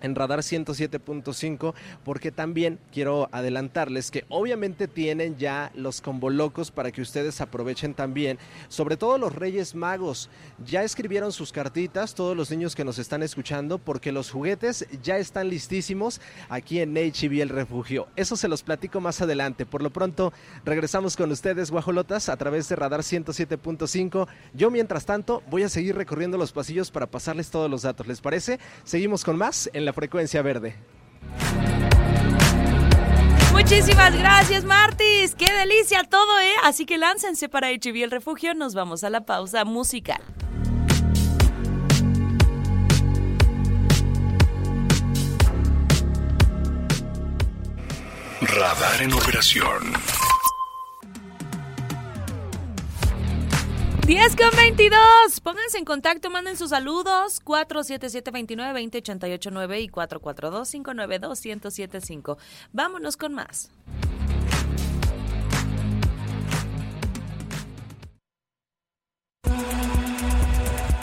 en Radar 107.5 porque también quiero adelantarles que obviamente tienen ya los convolocos para que ustedes aprovechen también, sobre todo los Reyes Magos. Ya escribieron sus cartitas todos los niños que nos están escuchando porque los juguetes ya están listísimos aquí en HB El Refugio. Eso se los platico más adelante. Por lo pronto regresamos con ustedes guajolotas a través de Radar 107.5. Yo mientras tanto voy a seguir recorriendo los pasillos para pasarles todos los datos. ¿Les parece? Seguimos con más en la frecuencia verde. Muchísimas gracias, Martis. Qué delicia todo, ¿eh? Así que láncense para HB El Refugio. Nos vamos a la pausa musical. Radar en operación. 10 con 22. Pónganse en contacto, manden sus saludos. 477-29-2088-9 y 442-592-1075. Vámonos con más.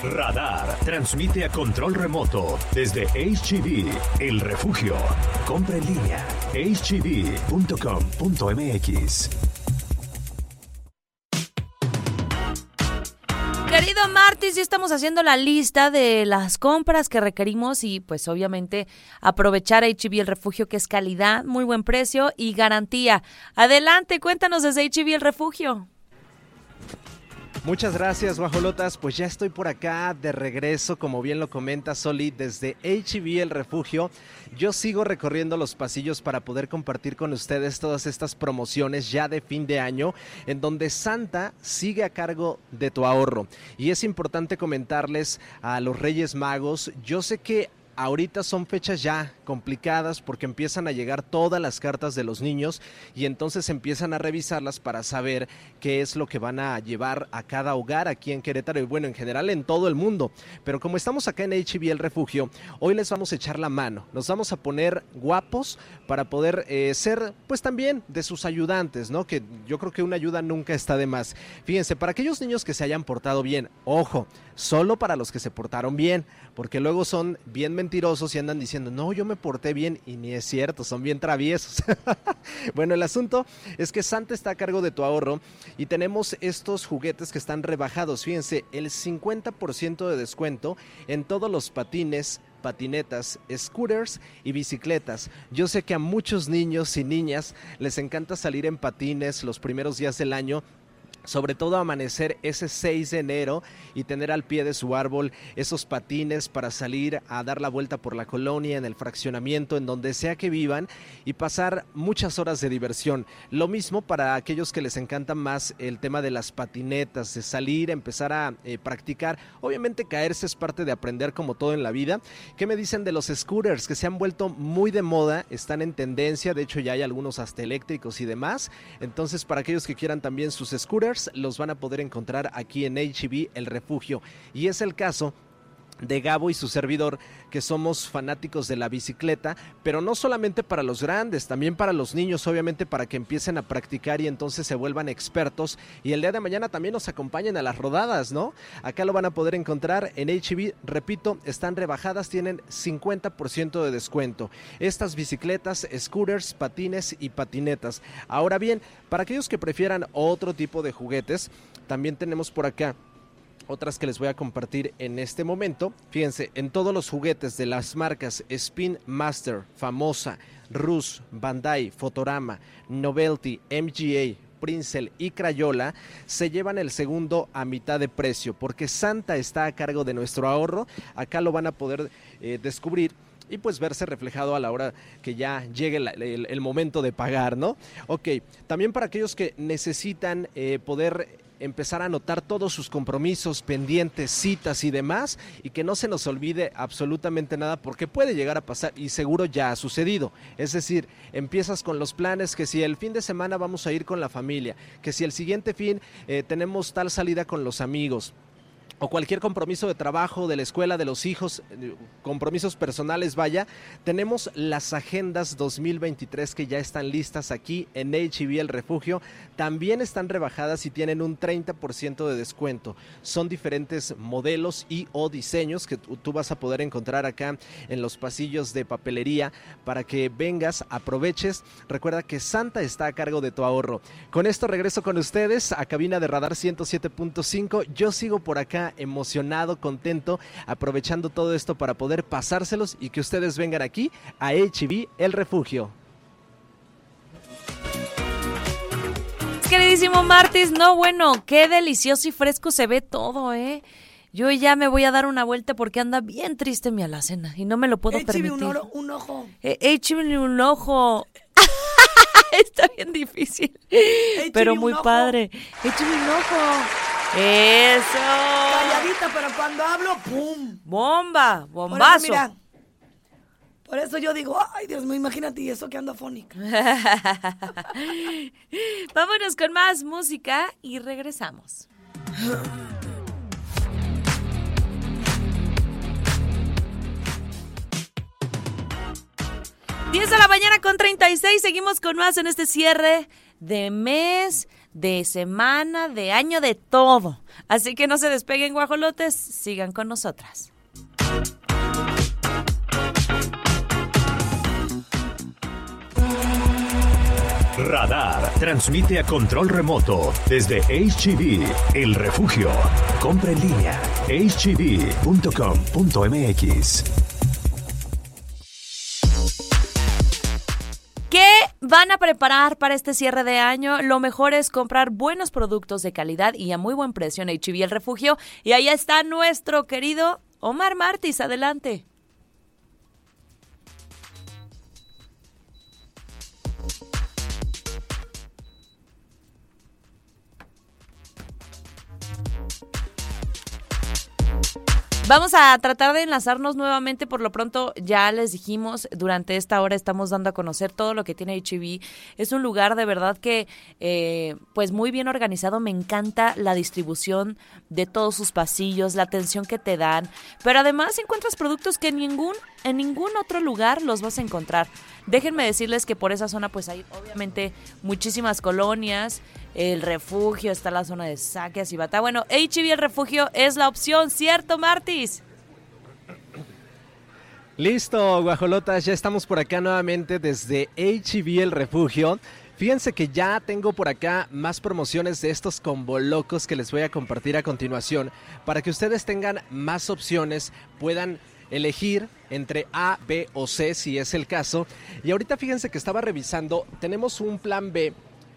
Radar transmite a control remoto desde HGV, el refugio. Compra en línea, hgv.com.mx. Martis, ya estamos haciendo la lista de las compras que requerimos y pues obviamente aprovechar HB el refugio que es calidad, muy buen precio y garantía. Adelante, cuéntanos desde HB el refugio. Muchas gracias, guajolotas. Pues ya estoy por acá de regreso, como bien lo comenta Soli, desde HB El Refugio. Yo sigo recorriendo los pasillos para poder compartir con ustedes todas estas promociones ya de fin de año, en donde Santa sigue a cargo de tu ahorro. Y es importante comentarles a los Reyes Magos, yo sé que ahorita son fechas ya complicadas porque empiezan a llegar todas las cartas de los niños y entonces empiezan a revisarlas para saber qué es lo que van a llevar a cada hogar aquí en Querétaro y bueno, en general en todo el mundo. Pero como estamos acá en HB El Refugio, hoy les vamos a echar la mano. Nos vamos a poner guapos para poder eh, ser pues también de sus ayudantes, ¿no? Que yo creo que una ayuda nunca está de más. Fíjense, para aquellos niños que se hayan portado bien, ojo, solo para los que se portaron bien, porque luego son bien mentirosos y andan diciendo, no, yo me porté bien y ni es cierto, son bien traviesos. [LAUGHS] bueno, el asunto es que Santa está a cargo de tu ahorro y tenemos estos juguetes que están rebajados. Fíjense, el 50% de descuento en todos los patines, patinetas, scooters y bicicletas. Yo sé que a muchos niños y niñas les encanta salir en patines los primeros días del año sobre todo amanecer ese 6 de enero y tener al pie de su árbol esos patines para salir a dar la vuelta por la colonia, en el fraccionamiento, en donde sea que vivan y pasar muchas horas de diversión. Lo mismo para aquellos que les encanta más el tema de las patinetas, de salir, empezar a eh, practicar. Obviamente caerse es parte de aprender como todo en la vida. ¿Qué me dicen de los scooters que se han vuelto muy de moda? Están en tendencia, de hecho ya hay algunos hasta eléctricos y demás. Entonces para aquellos que quieran también sus scooters, los van a poder encontrar aquí en HB El Refugio. Y es el caso de Gabo y su servidor, que somos fanáticos de la bicicleta, pero no solamente para los grandes, también para los niños, obviamente para que empiecen a practicar y entonces se vuelvan expertos y el día de mañana también nos acompañen a las rodadas, ¿no? Acá lo van a poder encontrar en HB, repito, están rebajadas, tienen 50% de descuento. Estas bicicletas, scooters, patines y patinetas. Ahora bien, para aquellos que prefieran otro tipo de juguetes, también tenemos por acá otras que les voy a compartir en este momento. Fíjense, en todos los juguetes de las marcas Spin Master, Famosa, Rus, Bandai, Fotorama, Novelty, MGA, Princel y Crayola se llevan el segundo a mitad de precio porque Santa está a cargo de nuestro ahorro. Acá lo van a poder eh, descubrir y pues verse reflejado a la hora que ya llegue el momento de pagar, ¿no? Ok, también para aquellos que necesitan eh, poder empezar a anotar todos sus compromisos, pendientes, citas y demás, y que no se nos olvide absolutamente nada porque puede llegar a pasar y seguro ya ha sucedido. Es decir, empiezas con los planes que si el fin de semana vamos a ir con la familia, que si el siguiente fin eh, tenemos tal salida con los amigos, o cualquier compromiso de trabajo, de la escuela, de los hijos, eh, compromisos personales, vaya, tenemos las agendas 2023 que ya están listas aquí en HB El Refugio. También están rebajadas y tienen un 30% de descuento. Son diferentes modelos y o diseños que tú vas a poder encontrar acá en los pasillos de papelería para que vengas, aproveches. Recuerda que Santa está a cargo de tu ahorro. Con esto regreso con ustedes a cabina de radar 107.5. Yo sigo por acá emocionado, contento, aprovechando todo esto para poder pasárselos y que ustedes vengan aquí a HB El Refugio. Queridísimo Martis, no, bueno, qué delicioso y fresco se ve todo, ¿eh? Yo ya me voy a dar una vuelta porque anda bien triste mi alacena y no me lo puedo Écheme permitir. un, oro- un ojo. Eh, écheme un ojo. [LAUGHS] Está bien difícil, pero muy ojo. padre. Écheme un ojo. Eso. Calladita, pero cuando hablo, ¡pum! Bomba, Por eso, bombazo. mira, por eso yo digo, ay Dios mío, imagínate, y eso que ando afónica. [LAUGHS] Vámonos con más música y regresamos. 10 de la mañana con 36, seguimos con más en este cierre de mes, de semana, de año, de todo. Así que no se despeguen guajolotes, sigan con nosotras. Radar transmite a control remoto desde HGV, el refugio. Compra en línea, hgv.com.mx. van a preparar para este cierre de año? Lo mejor es comprar buenos productos de calidad y a muy buen precio en HB El Refugio. Y ahí está nuestro querido Omar Martis. Adelante. Vamos a tratar de enlazarnos nuevamente. Por lo pronto, ya les dijimos, durante esta hora estamos dando a conocer todo lo que tiene HB. Es un lugar de verdad que, eh, pues muy bien organizado. Me encanta la distribución de todos sus pasillos, la atención que te dan. Pero además encuentras productos que en ningún, en ningún otro lugar los vas a encontrar. Déjenme decirles que por esa zona, pues hay obviamente muchísimas colonias. El refugio, está la zona de Saques y Bata. Bueno, HB el refugio es la opción, ¿cierto, Martis? Listo, guajolotas, ya estamos por acá nuevamente desde HB El Refugio. Fíjense que ya tengo por acá más promociones de estos combo locos que les voy a compartir a continuación para que ustedes tengan más opciones, puedan elegir entre A, B o C si es el caso. Y ahorita fíjense que estaba revisando, tenemos un plan B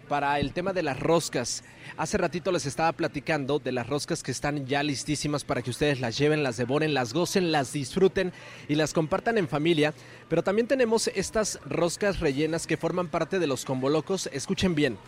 para el tema de las roscas. Hace ratito les estaba platicando de las roscas que están ya listísimas para que ustedes las lleven, las devoren, las gocen, las disfruten y las compartan en familia. Pero también tenemos estas roscas rellenas que forman parte de los combolocos. Escuchen bien.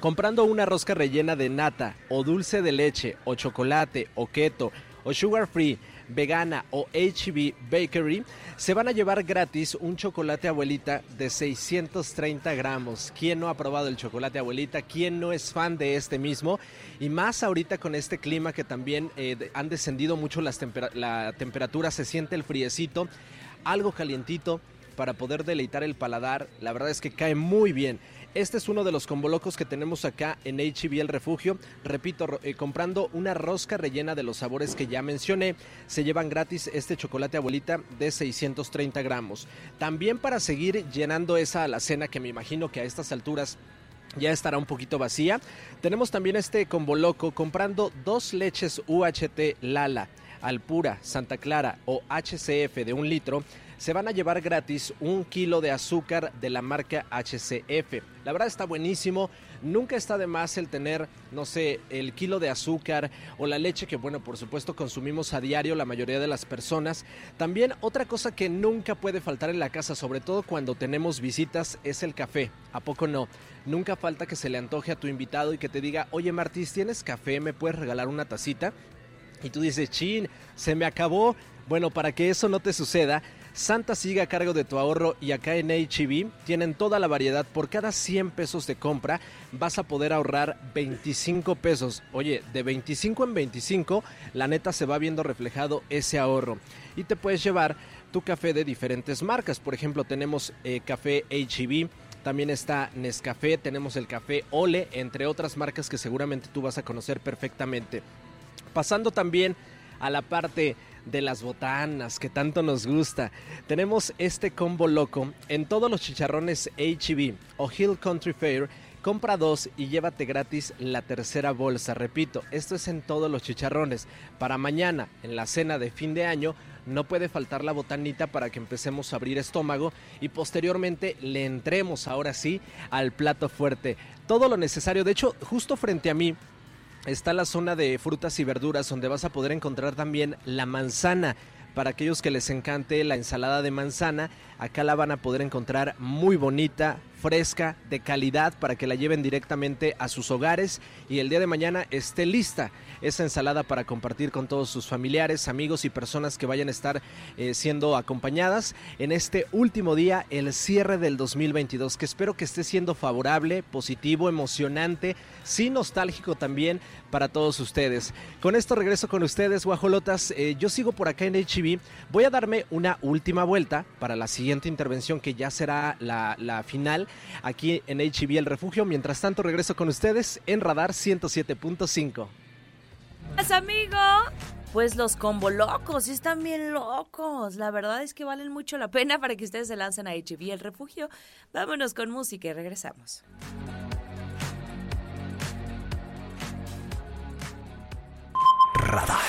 Comprando una rosca rellena de nata o dulce de leche o chocolate o keto o sugar free, vegana o HB Bakery, se van a llevar gratis un chocolate abuelita de 630 gramos. ¿Quién no ha probado el chocolate abuelita? ¿Quién no es fan de este mismo? Y más ahorita con este clima que también eh, han descendido mucho las tempera- la temperatura, se siente el friecito, algo calientito para poder deleitar el paladar. La verdad es que cae muy bien. Este es uno de los combolocos que tenemos acá en HB El Refugio. Repito, eh, comprando una rosca rellena de los sabores que ya mencioné, se llevan gratis este chocolate abuelita de 630 gramos. También para seguir llenando esa alacena que me imagino que a estas alturas ya estará un poquito vacía. Tenemos también este combo loco comprando dos leches UHT Lala, Alpura, Santa Clara o HCF de un litro. Se van a llevar gratis un kilo de azúcar de la marca HCF. La verdad está buenísimo. Nunca está de más el tener, no sé, el kilo de azúcar o la leche que, bueno, por supuesto consumimos a diario la mayoría de las personas. También otra cosa que nunca puede faltar en la casa, sobre todo cuando tenemos visitas, es el café. ¿A poco no? Nunca falta que se le antoje a tu invitado y que te diga, oye Martis, ¿tienes café? ¿Me puedes regalar una tacita? Y tú dices, chin, se me acabó. Bueno, para que eso no te suceda, Santa sigue a cargo de tu ahorro y acá en HB tienen toda la variedad. Por cada 100 pesos de compra vas a poder ahorrar 25 pesos. Oye, de 25 en 25, la neta se va viendo reflejado ese ahorro. Y te puedes llevar tu café de diferentes marcas. Por ejemplo, tenemos eh, café HB. También está Nescafé, tenemos el café Ole, entre otras marcas que seguramente tú vas a conocer perfectamente. Pasando también a la parte de las botanas que tanto nos gusta. Tenemos este combo loco en todos los chicharrones HB o Hill Country Fair. Compra dos y llévate gratis la tercera bolsa. Repito, esto es en todos los chicharrones. Para mañana, en la cena de fin de año, no puede faltar la botanita para que empecemos a abrir estómago y posteriormente le entremos ahora sí al plato fuerte. Todo lo necesario. De hecho, justo frente a mí está la zona de frutas y verduras donde vas a poder encontrar también la manzana. Para aquellos que les encante la ensalada de manzana, acá la van a poder encontrar muy bonita, fresca, de calidad, para que la lleven directamente a sus hogares y el día de mañana esté lista esa ensalada para compartir con todos sus familiares, amigos y personas que vayan a estar eh, siendo acompañadas en este último día, el cierre del 2022, que espero que esté siendo favorable, positivo, emocionante, sí nostálgico también para todos ustedes. Con esto regreso con ustedes, guajolotas. Eh, yo sigo por acá en HB. Voy a darme una última vuelta para la siguiente intervención que ya será la, la final aquí en HB El Refugio. Mientras tanto, regreso con ustedes en Radar 107.5. Amigo. Pues los combo locos, están bien locos. La verdad es que valen mucho la pena para que ustedes se lancen a HB El Refugio. Vámonos con música y regresamos. Radar.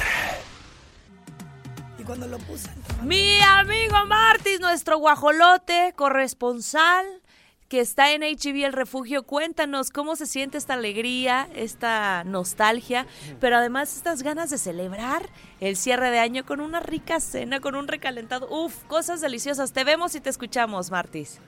Y cuando lo puse. Mi amigo Martis, nuestro guajolote corresponsal que está en HB El Refugio, cuéntanos cómo se siente esta alegría, esta nostalgia, pero además estas ganas de celebrar el cierre de año con una rica cena, con un recalentado, uf, cosas deliciosas. Te vemos y te escuchamos, Martis.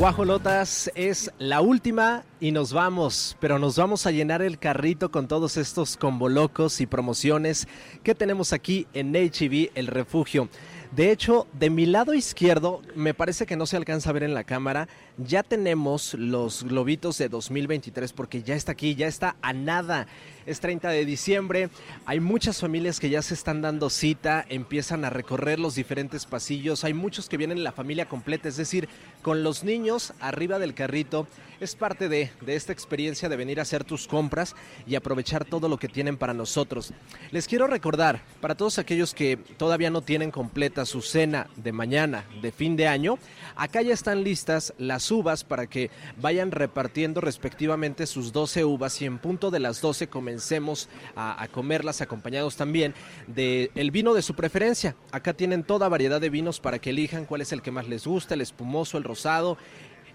Guajolotas es la última y nos vamos, pero nos vamos a llenar el carrito con todos estos combolocos y promociones que tenemos aquí en HB El Refugio. De hecho, de mi lado izquierdo, me parece que no se alcanza a ver en la cámara, ya tenemos los globitos de 2023 porque ya está aquí, ya está a nada. Es 30 de diciembre, hay muchas familias que ya se están dando cita, empiezan a recorrer los diferentes pasillos, hay muchos que vienen la familia completa, es decir, con los niños arriba del carrito. Es parte de, de esta experiencia de venir a hacer tus compras y aprovechar todo lo que tienen para nosotros. Les quiero recordar, para todos aquellos que todavía no tienen completa su cena de mañana, de fin de año, acá ya están listas las uvas para que vayan repartiendo respectivamente sus 12 uvas y en punto de las 12 comencemos a, comerlas acompañados también del el vino de su preferencia. Acá tienen toda variedad de vinos para que elijan cuál es el que más les gusta, el espumoso, el rosado,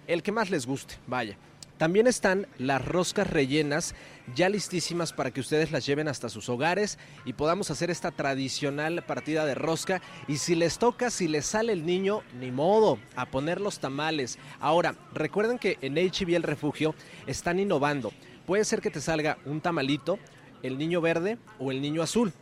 el que más les guste, vaya. También están las roscas rellenas ya listísimas para que ustedes las lleven hasta sus hogares y podamos hacer esta tradicional partida de rosca. Y si les toca, si les sale el niño, ni modo, a poner los tamales. Ahora, recuerden que en HB El Refugio están innovando. Puede ser que te salga un tamalito, el niño verde o el niño azul.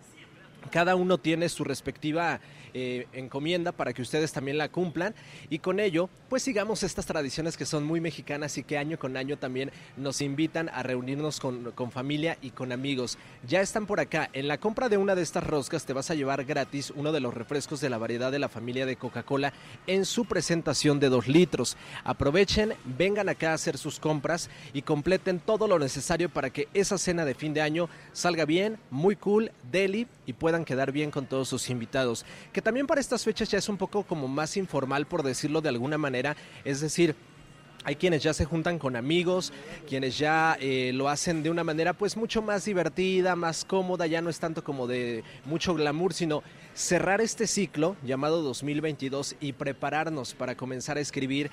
Cada uno tiene su respectiva eh, encomienda para que ustedes también la cumplan y con ello pues sigamos estas tradiciones que son muy mexicanas y que año con año también nos invitan a reunirnos con, familia y con amigos. Ya están por acá, en la compra de una de estas roscas te vas a llevar gratis uno de los refrescos de la variedad de la familia de Coca-Cola en su presentación de 2 litros. Aprovechen, vengan acá a hacer sus compras y completen todo lo necesario para que esa cena de fin de año salga bien, muy cool, deli y puedan quedar bien con todos sus invitados. Que también para estas fechas ya es un poco como más informal, por decirlo de alguna manera, es decir, Hay quienes ya se juntan con amigos, quienes ya eh, lo hacen de una manera pues mucho más divertida, más cómoda, ya no es tanto como de mucho glamour, sino cerrar este ciclo llamado 2022 y prepararnos para comenzar a escribir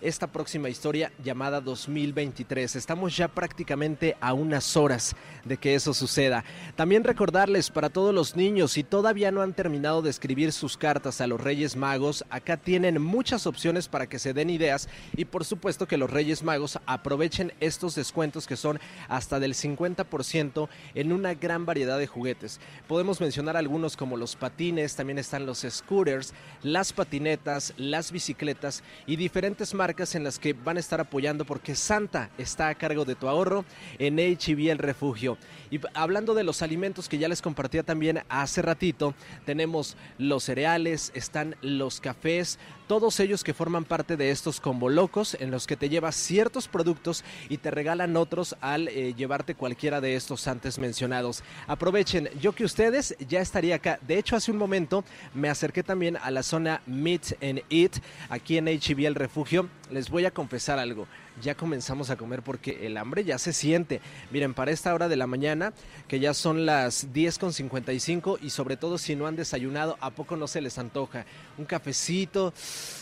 esta próxima historia llamada 2023. Estamos ya prácticamente a unas horas de que eso suceda. También recordarles para todos los niños, si todavía no han terminado de escribir sus cartas a los Reyes Magos, acá tienen muchas opciones para que se den ideas y por supuesto que los Reyes Magos aprovechen estos descuentos que son hasta del 50% en una gran variedad de juguetes. Podemos mencionar algunos como los patines, también están los scooters, las patinetas, las bicicletas y diferentes marcas en las que van a estar apoyando porque Santa está a cargo de tu ahorro en HB El Refugio. Y hablando de los alimentos que ya les compartía también hace ratito, tenemos los cereales, están los cafés, todos ellos que forman parte de estos combo locos en los que te llevas ciertos productos y te regalan otros al eh, llevarte cualquiera de estos antes mencionados. Aprovechen, yo que ustedes ya estaría acá. De hecho, hace un momento me acerqué también a la zona Meet and Eat aquí en HB El Refugio. Les voy a confesar algo ya comenzamos a comer porque el hambre ya se siente. Miren, para esta hora de la mañana, que ya son las 10.55 y sobre todo si no han desayunado, ¿a poco no se les antoja? Un cafecito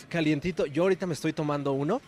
calientito. Yo ahorita me estoy tomando uno.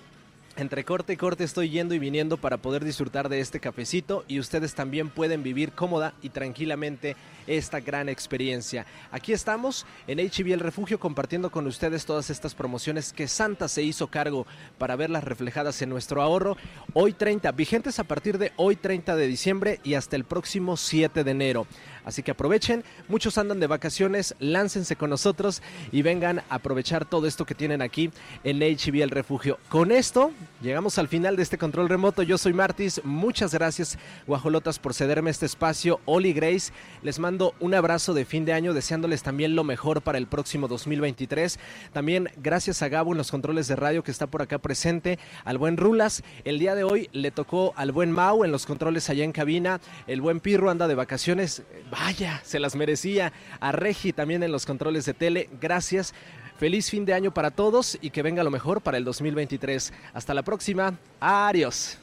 Entre corte y corte estoy yendo y viniendo para poder disfrutar de este cafecito y ustedes también pueden vivir cómoda y tranquilamente esta gran experiencia. Aquí estamos en HB El Refugio compartiendo con ustedes todas estas promociones que Santa se hizo cargo para verlas reflejadas en nuestro ahorro. Hoy 30, vigentes a partir de hoy 30 de diciembre y hasta el próximo 7 de enero. Así que aprovechen, muchos andan de vacaciones, láncense con nosotros y vengan a aprovechar todo esto que tienen aquí en HB El Refugio. Con esto llegamos al final de este control remoto. Yo soy Martis, muchas gracias Guajolotas por cederme este espacio. Oli Grace, les mando un abrazo de fin de año deseándoles también lo mejor para el próximo 2023. También gracias a Gabo en los controles de radio que está por acá presente, al buen Rulas. El día de hoy le tocó al buen Mau en los controles allá en cabina. El buen Pirro anda de vacaciones Vaya, se las merecía. A Regi también en los controles de tele. Gracias. Feliz fin de año para todos y que venga lo mejor para el 2023. Hasta la próxima. Adiós.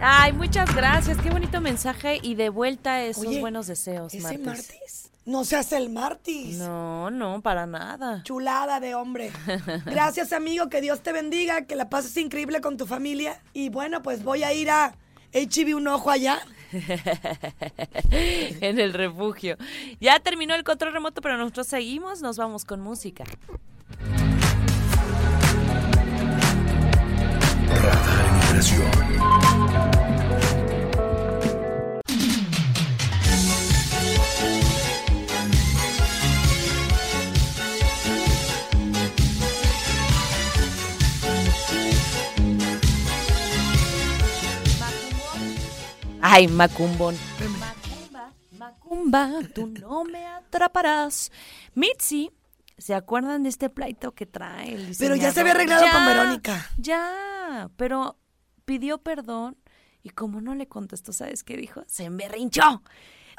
Ay, muchas gracias. Qué bonito mensaje y de vuelta esos Oye, buenos deseos, ¿Ese Martis. martes? No se hace el martes. No, no, para nada. Chulada de hombre. Gracias, amigo. Que Dios te bendiga. Que la pases increíble con tu familia. Y bueno, pues voy a ir a HB un ojo allá. [LAUGHS] en el refugio. Ya terminó el control remoto, pero nosotros seguimos, nos vamos con música. Ay, Macumbón. Macumba, Macumba, tú no me atraparás. Mitzi, ¿se acuerdan de este pleito que trae el Pero ya se había arreglado con Verónica. Ya, pero pidió perdón y como no le contestó, ¿sabes qué dijo? Se emberrinchó.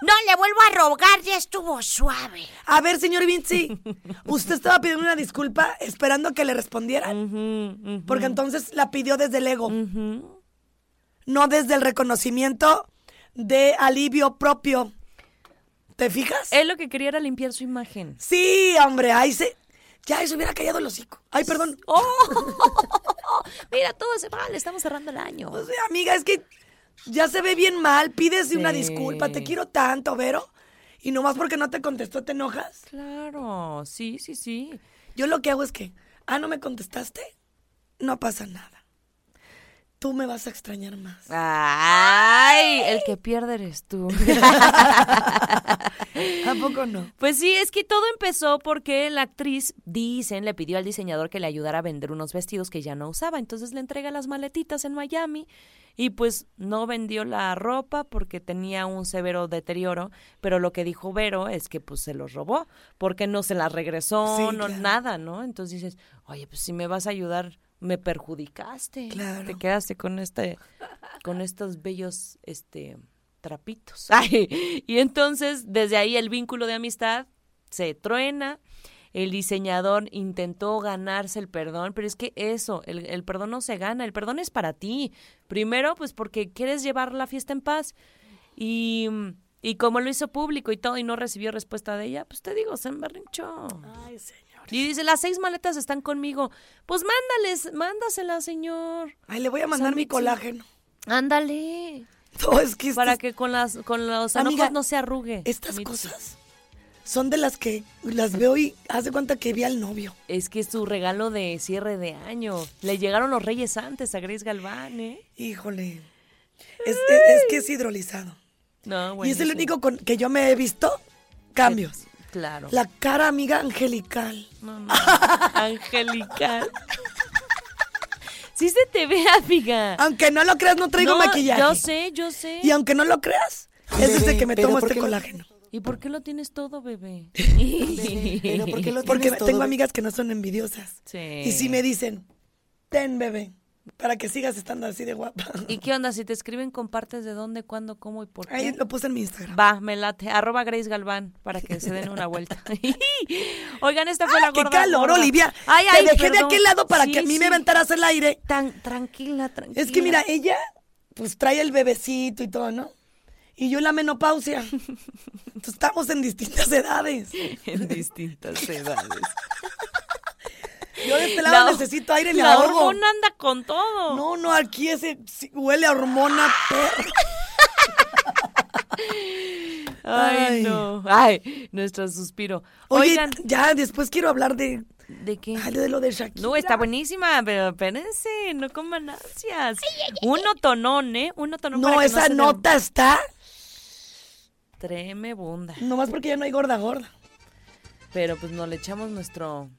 No le vuelvo a rogar, ya estuvo suave. A ver, señor Vinci, usted estaba pidiendo una disculpa esperando que le respondieran. Porque entonces la pidió desde el ego. No desde el reconocimiento de alivio propio. ¿Te fijas? Él lo que quería era limpiar su imagen. Sí, hombre, ahí se. Ya se hubiera callado el hocico. Ay, perdón. ¡Oh! [LAUGHS] Mira, todo se mal, estamos cerrando el año. O sea, amiga, es que ya se ve bien mal. Pídese una disculpa. Te quiero tanto, Vero. Y nomás porque no te contestó, te enojas. Claro, sí, sí, sí. Yo lo que hago es que, ah, no me contestaste, no pasa nada. Tú me vas a extrañar más. Ay, el que pierde eres tú. [LAUGHS] ¿A poco no? Pues sí, es que todo empezó porque la actriz, dicen, le pidió al diseñador que le ayudara a vender unos vestidos que ya no usaba. Entonces le entrega las maletitas en Miami y pues no vendió la ropa porque tenía un severo deterioro. Pero lo que dijo Vero es que pues se los robó porque no se las regresó, Sí, no claro. nada, ¿no? Entonces dices, oye, pues si me vas a ayudar, me perjudicaste. Claro. Te quedaste con este, con estos bellos, este, trapitos. [LAUGHS] Ay, y entonces, desde ahí el vínculo de amistad se truena. el diseñador intentó ganarse el perdón, pero es que eso, el, el perdón no se gana, el perdón es para ti. Primero, pues porque quieres llevar la fiesta en paz. Y, y como lo hizo público y todo y no recibió respuesta de ella, pues te digo, se emberrinchó. Ay, señor. Y dice, las seis maletas están conmigo. Pues mándales, mándaselas, señor. Ay, le voy a mandar mi colágeno. Ándale. No, es que Para que con las con los Amiga, enojos no se arrugue. estas cosas son de las que las veo y hace cuenta que vi al novio. Es que es su regalo de cierre de año. Le llegaron los reyes antes a Grace Galván, ¿eh? Híjole. Es, es- es que es hidrolizado. No, y es el único con, que yo me he visto cambios. Claro. La cara amiga angelical. No, no. Angelical. Sí se te ve, amiga. Aunque no lo creas, no traigo No, maquillaje. Yo sé, yo sé. Y aunque no lo creas, es desde que me tomo ¿por este colágeno. ¿Y por qué lo tienes todo, bebé? Pero ¿por qué lo Porque tienes todo, tengo bebé? amigas que no son envidiosas. Sí. Y sí me dicen, ten bebé, para que sigas estando así de guapa. ¿Y qué onda? Si te escriben, compartes de dónde, cuándo, cómo y por qué. Ahí lo puse en mi Instagram. Va, me late. Arroba Grace Galván para que se den una vuelta. [LAUGHS] [LAUGHS] Oigan, esta fue la ¡Qué gorda. calor, gorda. Olivia! Ay, Te ay, dejé de aquel lado para Sí, que a mí sí. me aventaras el aire. Tan tranquila, tranquila. Es que mira, ella pues trae el bebecito y todo, ¿no? Y yo en la menopausia. [LAUGHS] Entonces, estamos en distintas edades. en distintas edades. Yo de este lado La- necesito aire y me La ahogo. hormona anda con todo. No, no, aquí ese huele a hormona perro. [LAUGHS] Ay, Ay. no. Ay, nuestro suspiro. Oye, Oigan, ya después quiero hablar de, ¿de qué? ay, de lo de Shakira. No, está buenísima, pero espérense, no coman ansias. Uno tonón, ¿eh? Uno tonón No, para que esa den- nota está Tremebunda. nomás porque ya no hay gorda gorda. Pero pues nos le echamos nuestro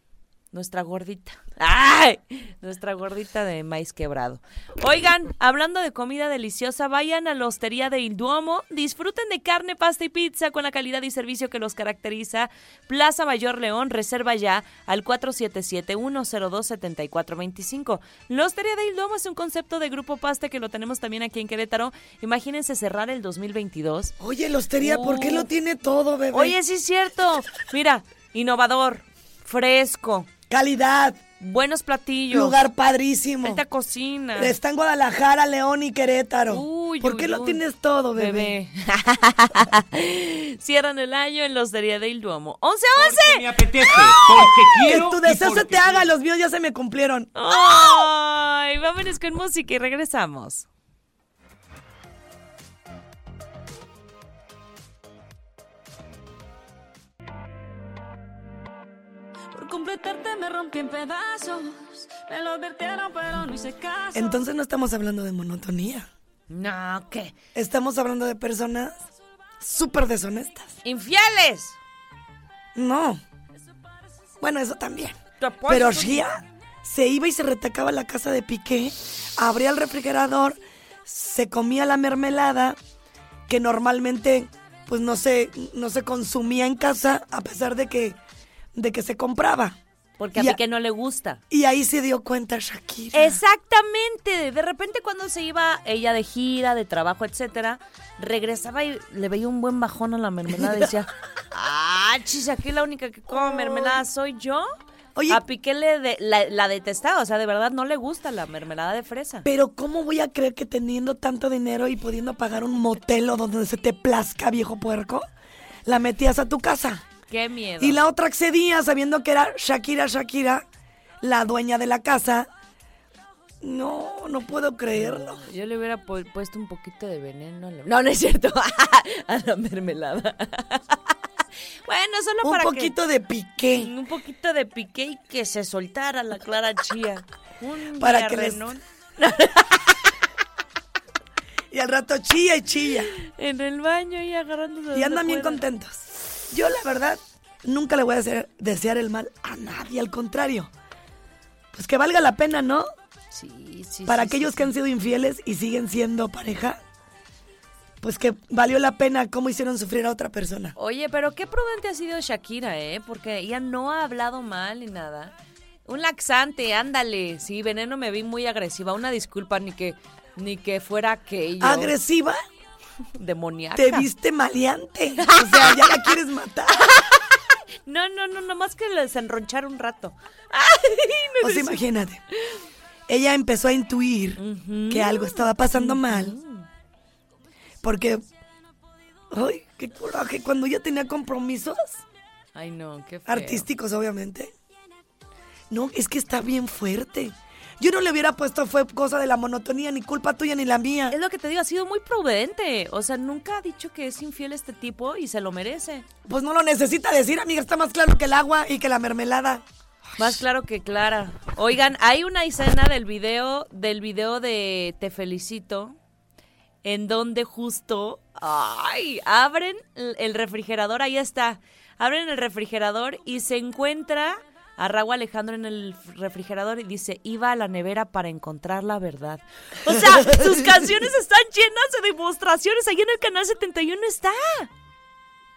nuestra gordita. ¡Ay! Nuestra gordita de maíz quebrado. Oigan, hablando de comida deliciosa, vayan a la Hostería de Il Duomo, disfruten de carne, pasta y pizza con la calidad y servicio que los caracteriza. Plaza Mayor León, reserva ya al 477-102-7425. La Hostería de Il Duomo es un concepto de grupo pasta que lo tenemos también aquí en Querétaro. Imagínense cerrar el 2022 Oye, la hostería, ¿por qué lo tiene todo, bebé? Oye, sí es cierto. Mira, innovador, fresco, Calidad, buenos platillos. lugar padrísimo. Alta cocina. Está en Guadalajara, León y Querétaro. Uy, ¿Por uy, qué lo uy. tienes todo, bebé? Bebé. [LAUGHS] Cierran el año en la Hostería del Duomo. ¡11 Me apetece, porque Que quiero. tu y deseo se porque te haga, los míos ya se me cumplieron. ¡Ay! Vámonos con música y regresamos. Completarte me rompí en pedazos. Me lo advirtieron, pero no hice caso. Entonces no estamos hablando de monotonía. No, ¿qué? Estamos hablando de personas súper deshonestas. ¡Infieles! No. Bueno, eso también. Pero Shia se iba y se retacaba a la casa de Piqué, abría el refrigerador, se comía la mermelada que normalmente pues no se, no se consumía en casa a pesar de que, de que se compraba. Porque a a- Piqué no le gusta. Y ahí se dio cuenta Shakira. Exactamente. De repente cuando se iba ella de gira, de trabajo, etcétera, regresaba y le veía un buen bajón a la mermelada y [LAUGHS] decía, ah, chis, aquí la única que come mermelada soy yo. Oye. a Piqué le de- la, la detestaba, o sea, de verdad no le gusta la mermelada de fresa. Pero ¿cómo voy a creer que teniendo tanto dinero y pudiendo pagar un motel o donde se te plazca, viejo puerco, la metías a tu casa? Qué miedo. Y la otra accedía sabiendo que era Shakira, Shakira, la dueña de la casa. No, no puedo creerlo. Yo le hubiera pu- puesto un poquito de veneno a la... No, no es cierto. [LAUGHS] a la mermelada. [LAUGHS] bueno, solo Un para poquito de que... piqué. Un poquito de piqué y que se soltara la clara chía. Un [LAUGHS] Para que les- Y al rato chilla y chilla. En el baño y agarrándose Y andan bien contentos. Yo, la verdad, nunca le voy a hacer- desear el mal a nadie. Al contrario. Pues que valga la pena, ¿no? Sí, sí, Para sí, aquellos sí, que han sido infieles y siguen siendo pareja. Pues que valió la pena cómo hicieron sufrir a otra persona. Oye, pero qué prudente ha sido Shakira, ¿eh? Porque ella no ha hablado mal ni nada. Un laxante, ándale. Sí, Veneno me vi muy agresiva. Una disculpa, ni que ni que fuera aquello. Agresiva, [LAUGHS] Demoníaca. te viste maleante. O sea, ya la quieres matar. [LAUGHS] No, no, no, nomás que les enronchar un rato. [LAUGHS] O sea, imagínate. Ella empezó a intuir que algo estaba pasando mal. Porque, ay, qué coraje, cuando ella tenía compromisos Ay, no, qué feo. artísticos, obviamente. No, es que está bien fuerte. Yo no le hubiera puesto fue cosa de la monotonía, ni culpa tuya ni la mía. Es lo que te digo, ha sido muy prudente. O sea, nunca ha dicho que es infiel este tipo y se lo merece. Pues no lo necesita decir, amiga, está más claro que el agua y que la mermelada. Más claro que clara. Oigan, hay una escena del video, del video de Te felicito, en donde justo, ay, abren el el refrigerador, ahí está, abren el refrigerador y se encuentra a Raúl Alejandro en el refrigerador y dice, iba a la nevera para encontrar la verdad. O sea, [LAUGHS] sus canciones están llenas de demostraciones, ahí en el canal 71 está.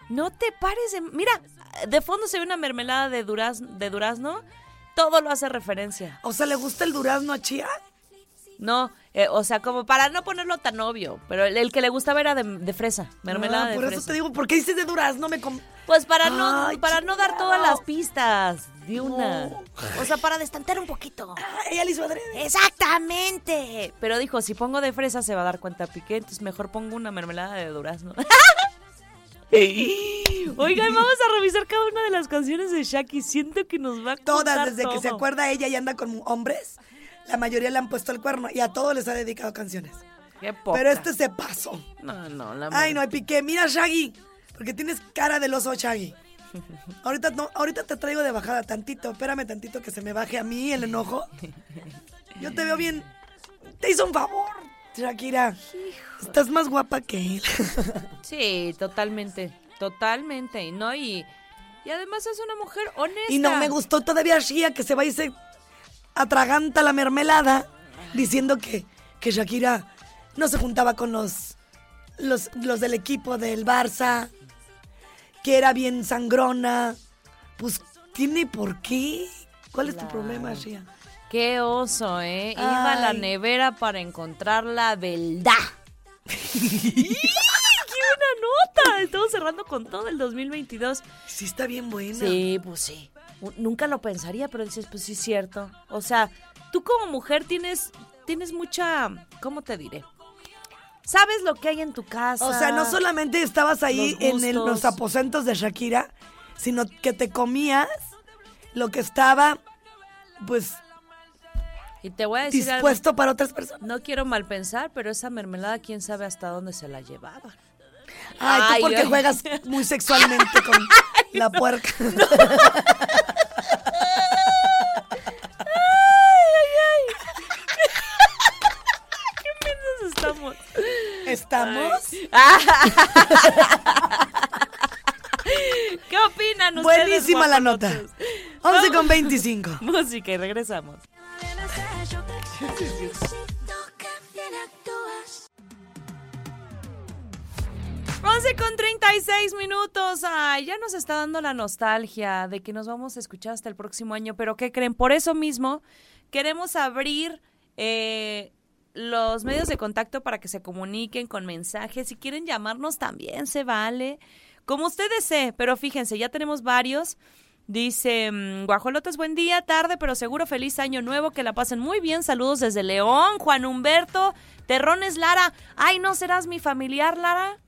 No te pares de... Mira, de fondo se ve una mermelada de, duraz, de durazno. Todo lo hace referencia. O sea, ¿le gusta el durazno a Chía? No, eh, o sea, como para no ponerlo tan obvio. Pero el, el que le gustaba era de, de fresa, mermelada Ah, de por fresa. eso te digo, ¿por qué dices de durazno? Me com- Pues para no, para no dar todas las pistas de una. No. O sea, para destantear un poquito. Ah, ella le hizo adrede. Exactamente. Pero dijo, si pongo de fresa se va a dar cuenta Piqué, entonces mejor pongo una mermelada de durazno. [LAUGHS] Oigan, vamos a revisar cada una de las canciones de Shaki. Siento que nos va a Todas, desde que se acuerda ella y anda con hombres, la mayoría le han puesto el cuerno y a todos les ha dedicado canciones. Qué poca. Pero este se pasó. No, no, la Ay, no, Piqué, mira Shaggy, porque tienes cara del oso Shaggy. Ahorita, no, ahorita te traigo de bajada tantito, espérame tantito que se me baje a mí el enojo. Yo te veo bien. Te hizo un favor, Shakira. Estás más guapa que él. Sí, totalmente, totalmente, ¿no? Y, y además es una mujer honesta. Y no me gustó todavía Shia que se va y se atraganta la mermelada diciendo que, que Shakira no se juntaba con los, los, los del equipo del Barça, que era bien sangrona. Pues tiene por qué. ¿Cuál es tu problema, Shia? Qué oso, ¿eh? Iba a la nevera para encontrar la verdad. [LAUGHS] ¡Qué buena nota! Estamos cerrando con todo el 2022. Sí, está bien buena. Sí, pues sí. Nunca lo pensaría, pero dices, pues sí es cierto. O sea, tú como mujer tienes, tienes mucha, ¿cómo te diré? Sabes lo que hay en tu casa. O sea, no solamente estabas ahí Los en el- los aposentos de Shakira, sino que te comías lo que estaba, pues, Y te voy a decir algo. dispuesto para otras personas. No quiero mal pensar, pero esa mermelada, quién sabe hasta dónde se la llevaba. Ay, Ay, tú porque ay. juegas muy sexualmente con [LAUGHS] la puerca. Mensos estamos. ¿Estamos? [LAUGHS] ¿Qué opinan ustedes? Buenísima la nota. guapolotes? 11 con 25. [LAUGHS] Música y regresamos. Once con 36 minutos. Ay, ya nos está dando la nostalgia de que nos vamos a escuchar hasta el próximo año. Pero ¿qué creen? Por eso mismo queremos abrir eh, los medios de contacto para que se comuniquen con mensajes. Si quieren llamarnos también se vale. Como usted desee, pero fíjense, ya tenemos varios. Dice, mm, Guajolotes, buen día, tarde, pero seguro feliz año nuevo, que la pasen muy bien. Saludos desde León, Juan Humberto, Terrones Lara. Ay, ¿no serás mi familiar, Lara?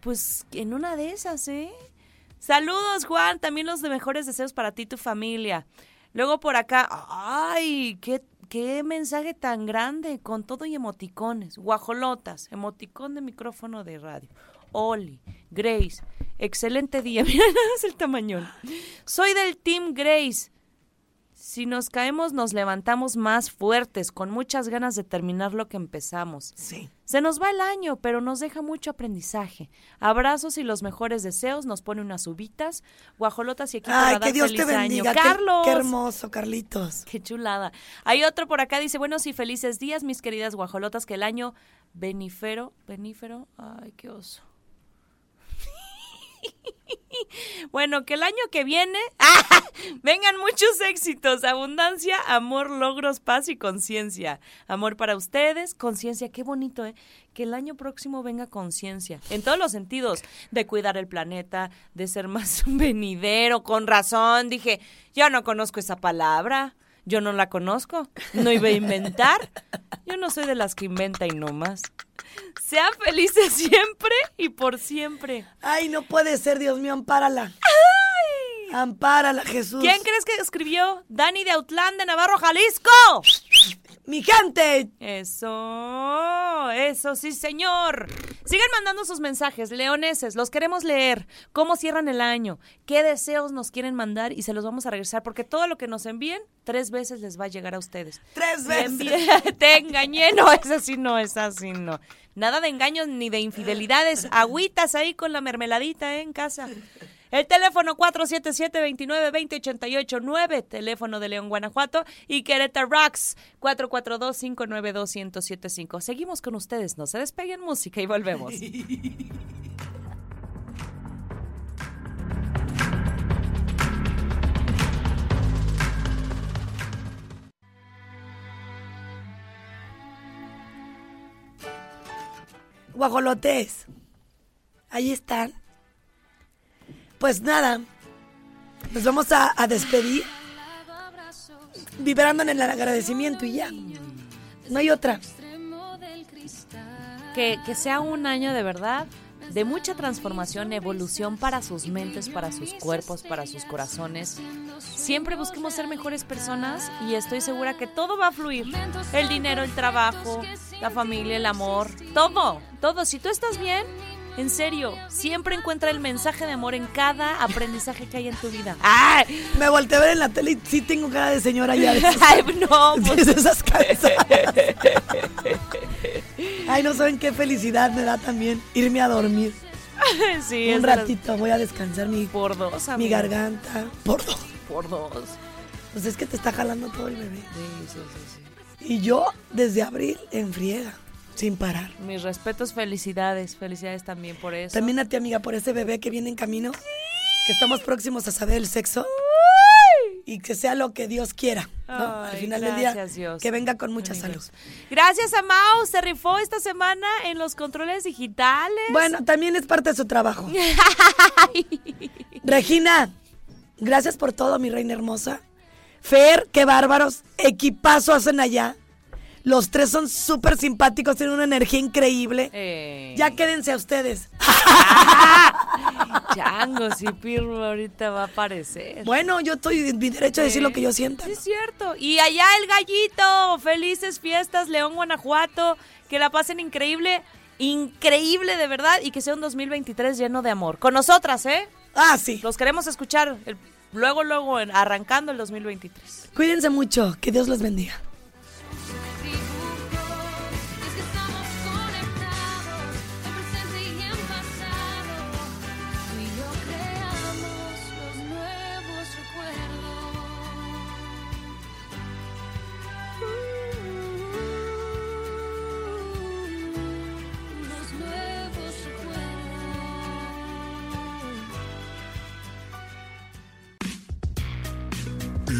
Pues en una de esas, ¿eh? Saludos, Juan, también los de mejores deseos para ti y tu familia. Luego por acá, ay, qué, qué mensaje tan grande, con todo y emoticones. Guajolotas, emoticón de micrófono de radio. Oli, Grace, excelente día. [LAUGHS] Mira, más el tamañón. Soy del Team Grace. Si nos caemos, nos levantamos más fuertes, con muchas ganas de terminar lo que empezamos. Sí. Se nos va el año, pero nos deja mucho aprendizaje. Abrazos y los mejores deseos. Nos pone unas uvitas, guajolotas y equipo Ay, que Dios feliz te bendiga. año. Qué- Carlos. Qué, hermoso, Carlitos. Qué chulada. Hay otro por acá, dice, buenos y felices días, mis queridas guajolotas, que el año benífero, benífero, ay, qué oso. [LAUGHS] Bueno, que el año que viene ¡ah! [LAUGHS] vengan muchos éxitos, abundancia, amor, logros, paz y conciencia. Amor para ustedes, conciencia, qué bonito, ¿eh? que el año próximo venga conciencia, en todos los sentidos, de cuidar el planeta, de ser más [LAUGHS] venidero, con razón. Dije, yo no conozco esa palabra, yo no la conozco, no iba a inventar, yo no soy de las que inventa y no más. Sean felices [LAUGHS] siempre y por siempre. Ay, no puede ser, Dios mío, ampárala. Ampárala, Jesús. ¿Quién crees que escribió? Dani de Autlán de Navarro, Jalisco. Mi gente. Eso, eso sí, señor. Sigan mandando sus mensajes, leoneses, los queremos leer. ¿Cómo cierran el año? ¿Qué deseos nos quieren mandar? Y se los vamos a regresar porque todo lo que nos envíen, tres veces les va a llegar a ustedes. Tres veces. envíe- [LAUGHS] Te engañé, no, es así, no, es así, no. Nada de engaños ni de infidelidades. Agüitas ahí con la mermeladita ¿eh? en casa. El teléfono 477-2920-889, teléfono de León, Guanajuato, y Querétaro Rocks, 442-592-1075. Seguimos con ustedes, no se despeguen música y volvemos. [LAUGHS] Guajolotes. Ahí están. Pues nada. Nos vamos a, despedir. Vibrando en el agradecimiento y ya. No hay otra. Que, que sea un año de verdad de mucha transformación, evolución para sus mentes, para sus cuerpos, para sus corazones. Siempre busquemos ser mejores personas y estoy segura que todo va a fluir. El dinero, el trabajo, la familia, el amor, todo, todo. Si tú estás bien, en serio, siempre encuentra el mensaje de amor en cada aprendizaje que hay en tu vida. [LAUGHS] ¡Ay! Me volteé a ver en la tele y sí tengo cara de señora ya. De esas, [LAUGHS] Ay, no, [LAUGHS] pues- de esas cansadas. Ay, no saben qué felicidad me da también irme a dormir. sí, Un las- ratito voy a descansar mi, por dos, mi amigo. garganta. Por dos. Por dos. Pues es que te está jalando todo el bebé. Sí, sí, sí, sí. Y yo desde abril en friega, sin parar. Mis respetos, felicidades, felicidades también por eso. También a ti, amiga, por ese bebé que viene en camino. Que estamos próximos a saber el sexo. Y que sea lo que Dios quiera. ¿no? Al final del día, gracias, Dios. que venga con mucha salud. Gracias a Mau, se rifó esta semana en los controles digitales. Bueno, también es parte de su trabajo. [LAUGHS] Regina, gracias por todo, mi reina hermosa. Fer, qué bárbaros. Equipazo hacen allá. Los tres son súper simpáticos, tienen una energía increíble. Eh, Ya quédense a ustedes. [LAUGHS] Chango, sí, Pirro ahorita va a aparecer. Bueno, yo estoy en mi derecho a decir lo que yo sienta. Sí, es cierto. Y allá el gallito. Felices fiestas, León, Guanajuato. Que la pasen increíble. Increíble, de verdad. Y que sea un 2023 lleno de amor. Con nosotras, ¿eh? Ah, sí. Los queremos escuchar el- luego, luego, en- arrancando el 2023. Cuídense mucho. Que Dios los bendiga.